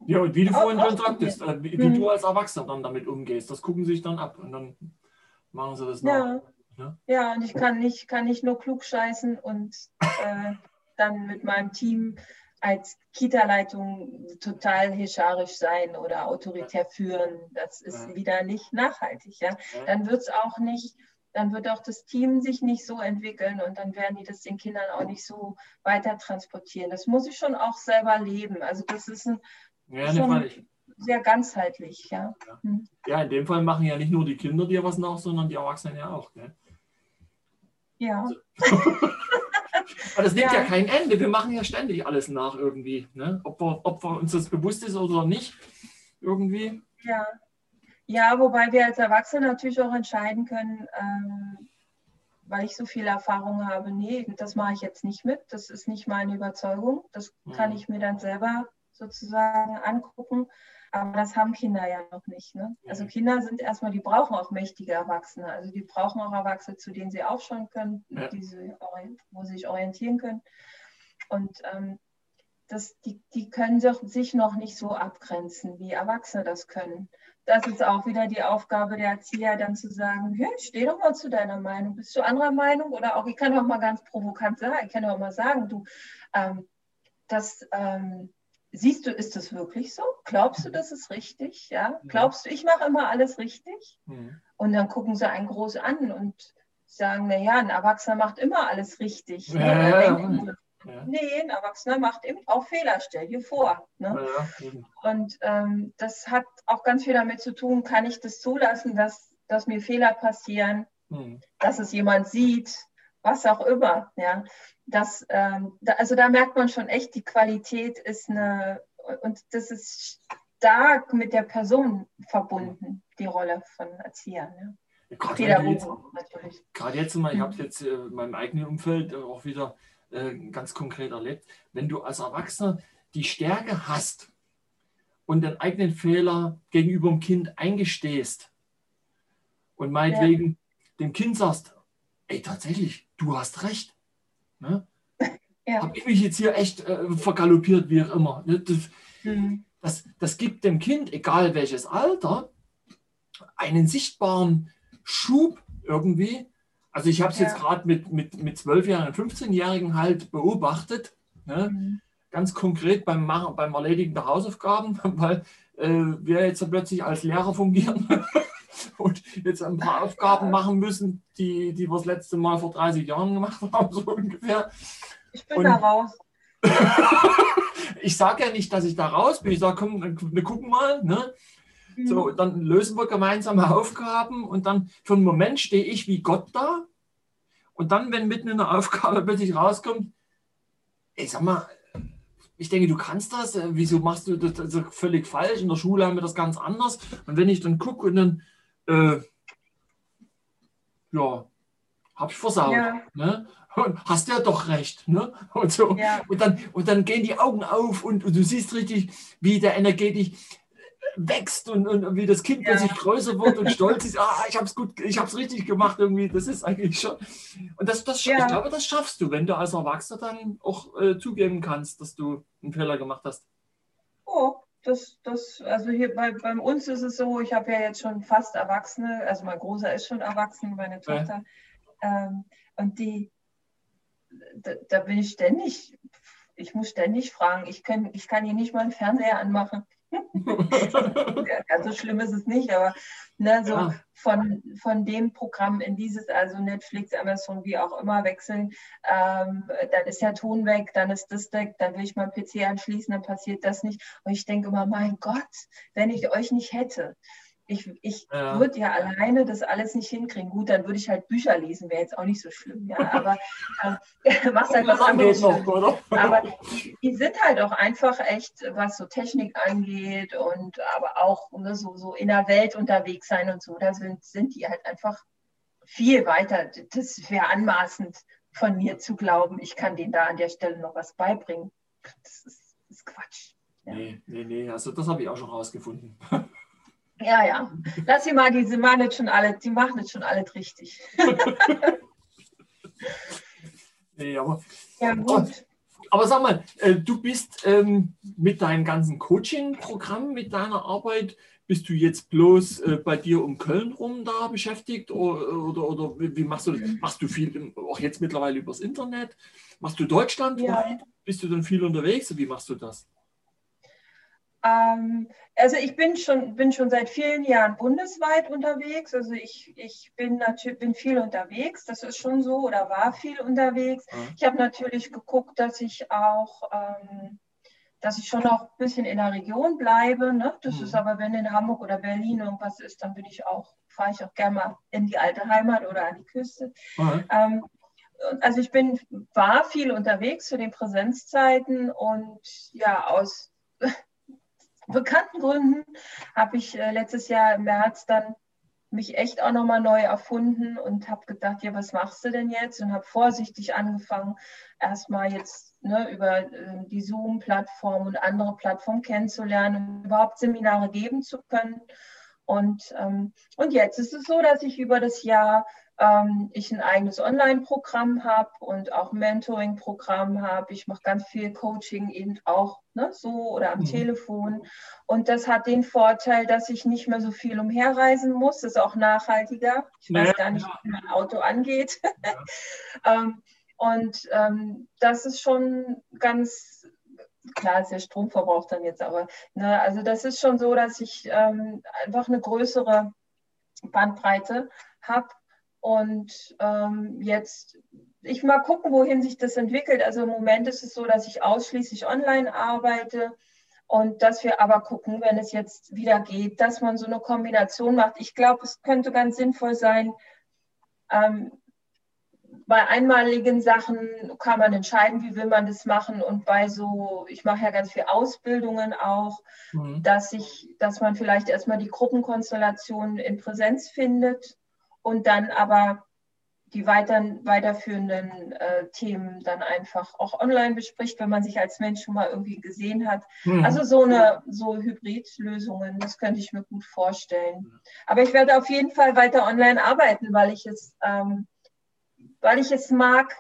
ja. und wie du vorhin schon sagtest, äh, wie, mhm. du als Erwachsener dann damit umgehst, das gucken sie sich dann ab und dann machen sie das nach. Ja, ne? ja und ich kann nicht, kann nicht nur klug scheißen und äh, dann mit meinem Team als Kita-Leitung total hescharisch sein oder autoritär führen. Das ist ja. wieder nicht nachhaltig. Ja? Dann wird es auch nicht dann wird auch das Team sich nicht so entwickeln und dann werden die das den Kindern auch nicht so weiter transportieren. Das muss ich schon auch selber leben. Also das ist ein, ja, schon sehr ganzheitlich. Ja. Ja. Hm. ja, in dem Fall machen ja nicht nur die Kinder dir was nach, sondern die Erwachsenen ja auch. Gell? Ja. Also. Aber das nimmt ja. ja. kein Ende. Wir machen ja ständig alles nach irgendwie. Ne? Ob, wir, ob wir uns das bewusst ist oder nicht, irgendwie. Ja. Ja, wobei wir als Erwachsene natürlich auch entscheiden können, ähm, weil ich so viel Erfahrung habe, nee, das mache ich jetzt nicht mit, das ist nicht meine Überzeugung, das kann mhm. ich mir dann selber sozusagen angucken, aber das haben Kinder ja noch nicht. Ne? Also mhm. Kinder sind erstmal, die brauchen auch mächtige Erwachsene, also die brauchen auch Erwachsene, zu denen sie aufschauen können, ja. sie, wo sie sich orientieren können. Und ähm, das, die, die können sich noch nicht so abgrenzen, wie Erwachsene das können das ist auch wieder die Aufgabe der Erzieher, dann zu sagen, hey, steh doch mal zu deiner Meinung. Bist du anderer Meinung? Oder auch, ich kann auch mal ganz provokant sagen, ich kann auch mal sagen, du, ähm, das ähm, siehst du, ist das wirklich so? Glaubst du, das ist richtig? Ja? Glaubst du, ich mache immer alles richtig? Mhm. Und dann gucken sie einen groß an und sagen, naja, ein Erwachsener macht immer alles richtig. Ne? Ja, ja, ja. Nee, ein Erwachsener macht eben auch Fehler, stell dir vor. Ne? Ja, und ähm, das hat auch ganz viel damit zu tun, kann ich das zulassen, dass, dass mir Fehler passieren, hm. dass es jemand sieht, was auch immer. Ja? Das, ähm, da, also da merkt man schon echt, die Qualität ist eine, und das ist stark mit der Person verbunden, die Rolle von Erziehern. Ja? Gerade jetzt, gerade jetzt mal, ich habe jetzt äh, in meinem eigenen Umfeld auch wieder äh, ganz konkret erlebt, wenn du als Erwachsener die Stärke hast und den eigenen Fehler gegenüber dem Kind eingestehst und meinetwegen ja. dem Kind sagst, ey, tatsächlich, du hast recht. Ne? Ja. Habe ich mich jetzt hier echt äh, vergaloppiert, wie auch immer. Ne? Das, mhm. das, das gibt dem Kind, egal welches Alter, einen sichtbaren Schub irgendwie. Also ich habe es ja. jetzt gerade mit, mit, mit 12-Jährigen, 15-Jährigen halt beobachtet. Ne? Mhm. Ganz konkret beim, Machen, beim Erledigen der Hausaufgaben, weil äh, wir jetzt plötzlich als Lehrer fungieren und jetzt ein paar Aufgaben machen müssen, die, die wir das letzte Mal vor 30 Jahren gemacht haben, so ungefähr. Ich bin und da raus. ich sage ja nicht, dass ich da raus bin. Ich sage, komm, wir gucken mal. Ne? So, mhm. dann lösen wir gemeinsame Aufgaben und dann für einen Moment stehe ich wie Gott da. Und dann, wenn mitten in der Aufgabe plötzlich rauskommt, ey, sag mal, ich denke, du kannst das, äh, wieso machst du das, das völlig falsch? In der Schule haben wir das ganz anders. Und wenn ich dann gucke und dann, äh, ja, hab ich versaut. Ja. Ne? Hast ja doch recht. Ne? Und, so. Ja. und, dann, und dann gehen die Augen auf und, und du siehst richtig, wie der energetisch wächst und, und wie das Kind ja. plötzlich größer wird und stolz ist, ah, ich habe es gut, ich habe es richtig gemacht irgendwie. Das ist eigentlich schon. Und das, das ja. ich glaube, das schaffst du, wenn du als Erwachsener dann auch äh, zugeben kannst, dass du einen Fehler gemacht hast. Oh, das, das, also hier bei, bei uns ist es so, ich habe ja jetzt schon fast Erwachsene, also mein Großer ist schon erwachsen, meine Tochter. Ja. Ähm, und die, da, da, bin ich ständig, ich muss ständig fragen, ich kann, ich kann hier nicht mal einen Fernseher anmachen so schlimm ist es nicht, aber ne, so ja. von, von dem Programm in dieses, also Netflix, Amazon, wie auch immer, wechseln, ähm, dann ist der Ton weg, dann ist das weg, dann will ich meinen PC anschließen, dann passiert das nicht. Und ich denke immer, mein Gott, wenn ich euch nicht hätte, ich, ich ja. würde ja alleine das alles nicht hinkriegen. Gut, dann würde ich halt Bücher lesen, wäre jetzt auch nicht so schlimm. Ja, aber äh, machst halt was anderes. Aber die, die, sind halt auch einfach echt, was so Technik angeht und aber auch ne, so, so in der Welt unterwegs sein und so, da sind, sind die halt einfach viel weiter. Das wäre anmaßend von mir zu glauben, ich kann denen da an der Stelle noch was beibringen. Das ist, das ist Quatsch. Ja. Nee, nee, nee, also das habe ich auch schon rausgefunden. Ja, ja. Lass sie mal, die, machen jetzt schon alle, die machen jetzt schon alles richtig. nee, aber, ja, gut. Aber sag mal, äh, du bist ähm, mit deinem ganzen Coaching-Programm, mit deiner Arbeit, bist du jetzt bloß äh, bei dir um Köln rum da beschäftigt oder, oder, oder wie machst du das? Mhm. Machst du viel, auch jetzt mittlerweile übers Internet? Machst du Deutschland? Ja. Bist du dann viel unterwegs? Wie machst du das? Ähm, also ich bin schon, bin schon seit vielen Jahren bundesweit unterwegs. Also ich, ich bin natürlich bin viel unterwegs, das ist schon so, oder war viel unterwegs. Mhm. Ich habe natürlich geguckt, dass ich auch, ähm, dass ich schon noch ein bisschen in der Region bleibe. Ne? Das mhm. ist aber, wenn in Hamburg oder Berlin irgendwas ist, dann bin ich auch, fahre ich auch gerne mal in die alte Heimat oder an die Küste. Mhm. Ähm, also ich bin, war viel unterwegs zu den Präsenzzeiten und ja, aus bekannten Gründen habe ich äh, letztes Jahr im März dann mich echt auch nochmal neu erfunden und habe gedacht, ja, was machst du denn jetzt? Und habe vorsichtig angefangen, erstmal jetzt ne, über äh, die Zoom-Plattform und andere Plattformen kennenzulernen, um überhaupt Seminare geben zu können. Und, ähm, und jetzt ist es so, dass ich über das Jahr ähm, ich ein eigenes Online-Programm habe und auch Mentoring-Programm habe. Ich mache ganz viel Coaching eben auch ne, so oder am mhm. Telefon. Und das hat den Vorteil, dass ich nicht mehr so viel umherreisen muss. Das ist auch nachhaltiger. Ich weiß gar nicht, wie mein Auto angeht. Ja. ähm, und ähm, das ist schon ganz klar ist der Stromverbrauch dann jetzt, aber ne, also das ist schon so, dass ich ähm, einfach eine größere Bandbreite habe und ähm, jetzt, ich mal gucken, wohin sich das entwickelt. Also im Moment ist es so, dass ich ausschließlich online arbeite und dass wir aber gucken, wenn es jetzt wieder geht, dass man so eine Kombination macht. Ich glaube, es könnte ganz sinnvoll sein, ähm, bei einmaligen Sachen kann man entscheiden, wie will man das machen. Und bei so, ich mache ja ganz viel Ausbildungen auch, mhm. dass ich, dass man vielleicht erstmal die Gruppenkonstellationen in Präsenz findet und dann aber die weiter, weiterführenden äh, Themen dann einfach auch online bespricht, wenn man sich als Mensch schon mal irgendwie gesehen hat. Mhm. Also so eine so Hybridlösungen, das könnte ich mir gut vorstellen. Aber ich werde auf jeden Fall weiter online arbeiten, weil ich es, ähm, weil ich es mag,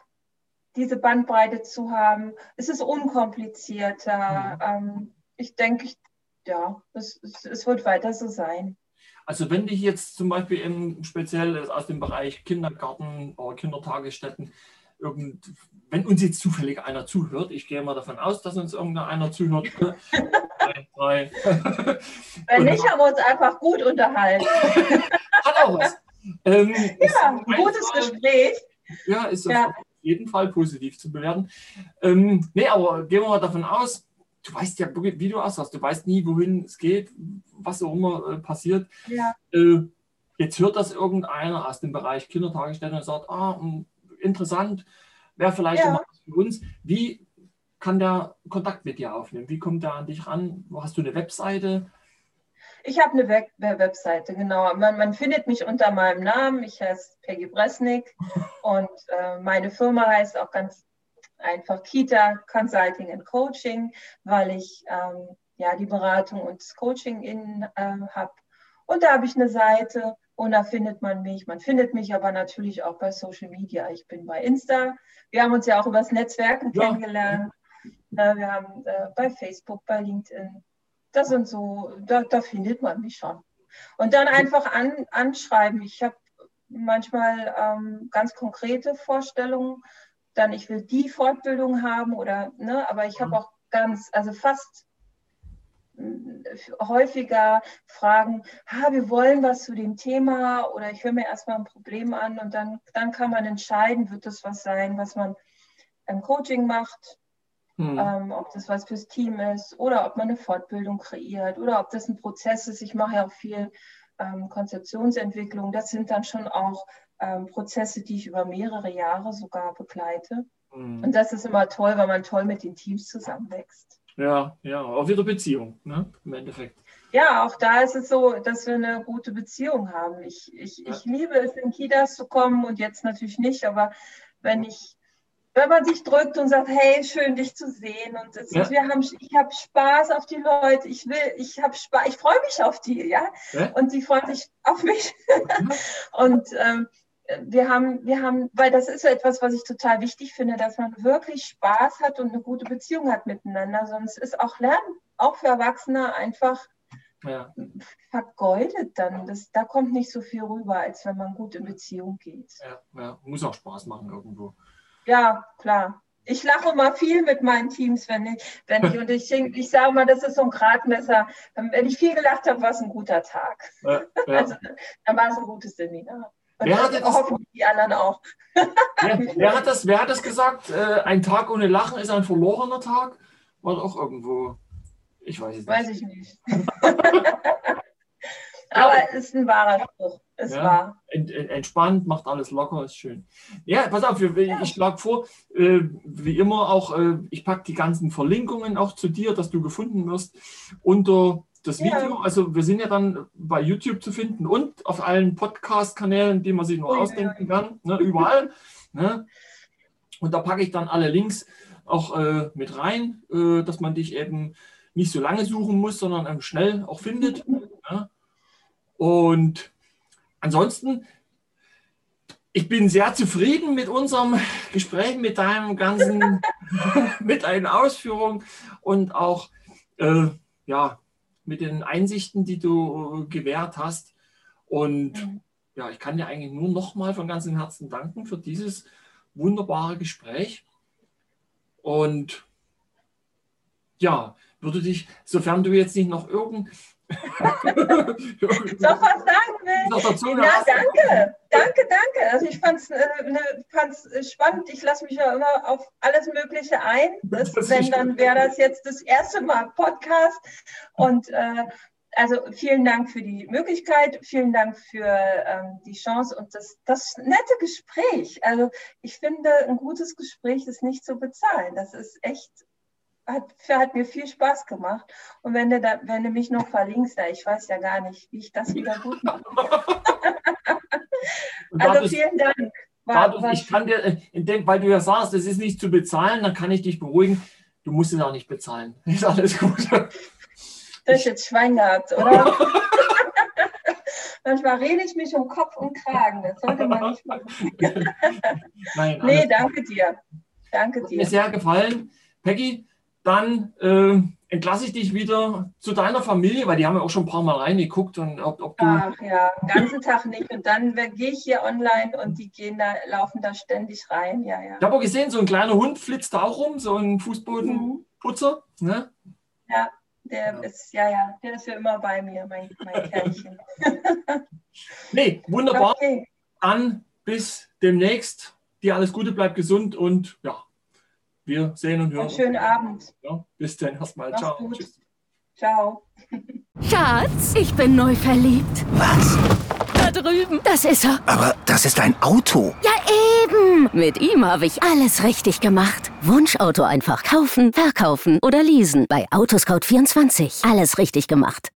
diese Bandbreite zu haben. Es ist unkomplizierter. Mhm. Ähm, ich denke, ja, es, es wird weiter so sein. Also wenn dich jetzt zum Beispiel im, speziell aus dem Bereich Kindergarten oder Kindertagesstätten, irgend, wenn uns jetzt zufällig einer zuhört, ich gehe mal davon aus, dass uns irgendeiner zuhört. drei, drei. Wenn nicht, haben wir uns einfach gut unterhalten. Hat auch was. Ähm, ja, ein gutes Fall, Gespräch. Ja, ist ja. auf jeden Fall positiv zu bewerten. Ähm, nee, aber gehen wir mal davon aus, du weißt ja, wie du aussahst, du weißt nie, wohin es geht, was auch immer äh, passiert. Ja. Äh, jetzt hört das irgendeiner aus dem Bereich Kindertagesstätte und sagt, ah, hm, interessant, wäre vielleicht ja. was für uns. Wie kann der Kontakt mit dir aufnehmen? Wie kommt der an dich ran? Hast du eine Webseite? Ich habe eine Web Webseite, genau. Man, man, findet mich unter meinem Namen. Ich heiße Peggy Bresnik und äh, meine Firma heißt auch ganz einfach Kita Consulting and Coaching, weil ich ähm, ja die Beratung und das Coaching in äh, habe. Und da habe ich eine Seite und da findet man mich. Man findet mich aber natürlich auch bei Social Media. Ich bin bei Insta. Wir haben uns ja auch über das Netzwerken ja. kennengelernt. Äh, wir haben äh, bei Facebook, bei LinkedIn. Das sind so, da, da findet man mich schon. Und dann einfach an, anschreiben. Ich habe manchmal ähm, ganz konkrete Vorstellungen, dann ich will die Fortbildung haben oder, ne, aber ich habe mhm. auch ganz, also fast häufiger Fragen, ha, wir wollen was zu dem Thema oder ich höre mir erstmal ein Problem an und dann, dann kann man entscheiden, wird das was sein, was man im Coaching macht, hm. ähm, ob das was fürs Team ist oder ob man eine Fortbildung kreiert oder ob das ein Prozess ist. Ich mache ja auch viel ähm, Konzeptionsentwicklung. Das sind dann schon auch ähm, Prozesse, die ich über mehrere Jahre sogar begleite. Mhm. Und das ist immer toll, weil man toll mit den Teams zusammenwächst. Ja, ja, auch wieder Beziehung, ne? im Endeffekt. Ja, auch da ist es so, dass wir eine gute Beziehung haben. Ich, ich, ja. ich liebe es, in Kitas zu kommen und jetzt natürlich nicht, aber wenn ich wenn man sich drückt und sagt, hey, schön dich zu sehen und ja. wir haben, ich habe Spaß auf die Leute, ich will, ich habe Spaß, ich freue mich auf die, ja? ja, und die freuen sich auf mich und ähm, wir haben, wir haben, weil das ist so etwas, was ich total wichtig finde, dass man wirklich Spaß hat und eine gute Beziehung hat miteinander. Sonst ist auch Lernen, auch für Erwachsene, einfach ja. vergeudet dann. Das, da kommt nicht so viel rüber, als wenn man gut in Beziehung geht. Ja, ja. muss auch Spaß machen irgendwo. Ja, klar. Ich lache immer viel mit meinen Teams, wenn ich, wenn ich, und ich, ich sage mal, das ist so ein Gradmesser. Wenn ich viel gelacht habe, war es ein guter Tag. Ja. Also, dann war es ein gutes Seminar. Und wer hat das, hoffen die anderen auch. wer, wer, hat das, wer hat das gesagt? Äh, ein Tag ohne Lachen ist ein verlorener Tag? War auch irgendwo. Ich weiß es nicht. Weiß ich nicht. Aber es ist ein wahrer Spruch. Es ja, war. Entspannt, macht alles locker, ist schön. Ja, pass auf, ich, ja. schlage vor, äh, wie immer auch, äh, ich packe die ganzen Verlinkungen auch zu dir, dass du gefunden wirst unter das Video, ja. also wir sind ja dann bei YouTube zu finden und auf allen Podcast-Kanälen, die man sich nur oh, ausdenken ja. kann, ne, überall. Ne? Und da packe ich dann alle Links auch äh, mit rein, äh, dass man dich eben nicht so lange suchen muss, sondern ähm, schnell auch findet. Ne? Und ansonsten, ich bin sehr zufrieden mit unserem Gespräch, mit deinem ganzen, mit deinen Ausführungen und auch, äh, ja, mit den Einsichten, die du äh, gewährt hast. Und ja, ich kann dir eigentlich nur nochmal von ganzem Herzen danken für dieses wunderbare Gespräch. Und ja, würde dich, sofern du jetzt nicht noch irgend, Doch was sagen will. Ja, danke, danke, danke. Also ich fand es äh, ne, spannend. Ich lasse mich ja immer auf alles Mögliche ein. Das, wenn, dann wäre das jetzt das erste Mal Podcast. Und äh, also vielen Dank für die Möglichkeit, vielen Dank für ähm, die Chance und das, das nette Gespräch. Also ich finde, ein gutes Gespräch ist nicht zu bezahlen. Das ist echt hat, hat mir viel Spaß gemacht. Und wenn du, da, wenn du mich noch verlinkst, ich weiß ja gar nicht, wie ich das wieder gut mache. also vielen Dank. war, dadurch, ich kann dir, äh, weil du ja sagst, es ist nicht zu bezahlen, dann kann ich dich beruhigen. Du musst es auch nicht bezahlen. Ist alles gut. Das ist jetzt Schwein gehabt, oder? Manchmal rede ich mich um Kopf und Kragen. Das sollte man nicht machen. Nein, nee, danke dir. Danke dir. Hat mir sehr gefallen. Peggy, dann äh, entlasse ich dich wieder zu deiner Familie, weil die haben ja auch schon ein paar Mal reingeguckt. Und ob, ob du Ach ja, den ganzen Tag nicht. Und dann gehe ich hier online und die gehen da, laufen da ständig rein. Ja, ja. Ich habe auch gesehen, so ein kleiner Hund flitzt da auch rum, so ein Fußbodenputzer. Mhm. Ne? Ja. Der ja. ist, ja, ja, der ist ja immer bei mir, mein, mein Kerlchen. nee, wunderbar. Okay. Dann bis demnächst. Dir alles Gute, bleib gesund und ja, wir sehen und hören. Einen schönen Abend. Ja, bis dann erstmal. Ciao. Gut. Tschüss. Ciao. Schatz, ich bin neu verliebt. Was? Da drüben. Das ist er. Aber das ist ein Auto. Ja, eben. Mit ihm habe ich alles richtig gemacht. Wunschauto einfach kaufen, verkaufen oder leasen. Bei Autoscout24. Alles richtig gemacht.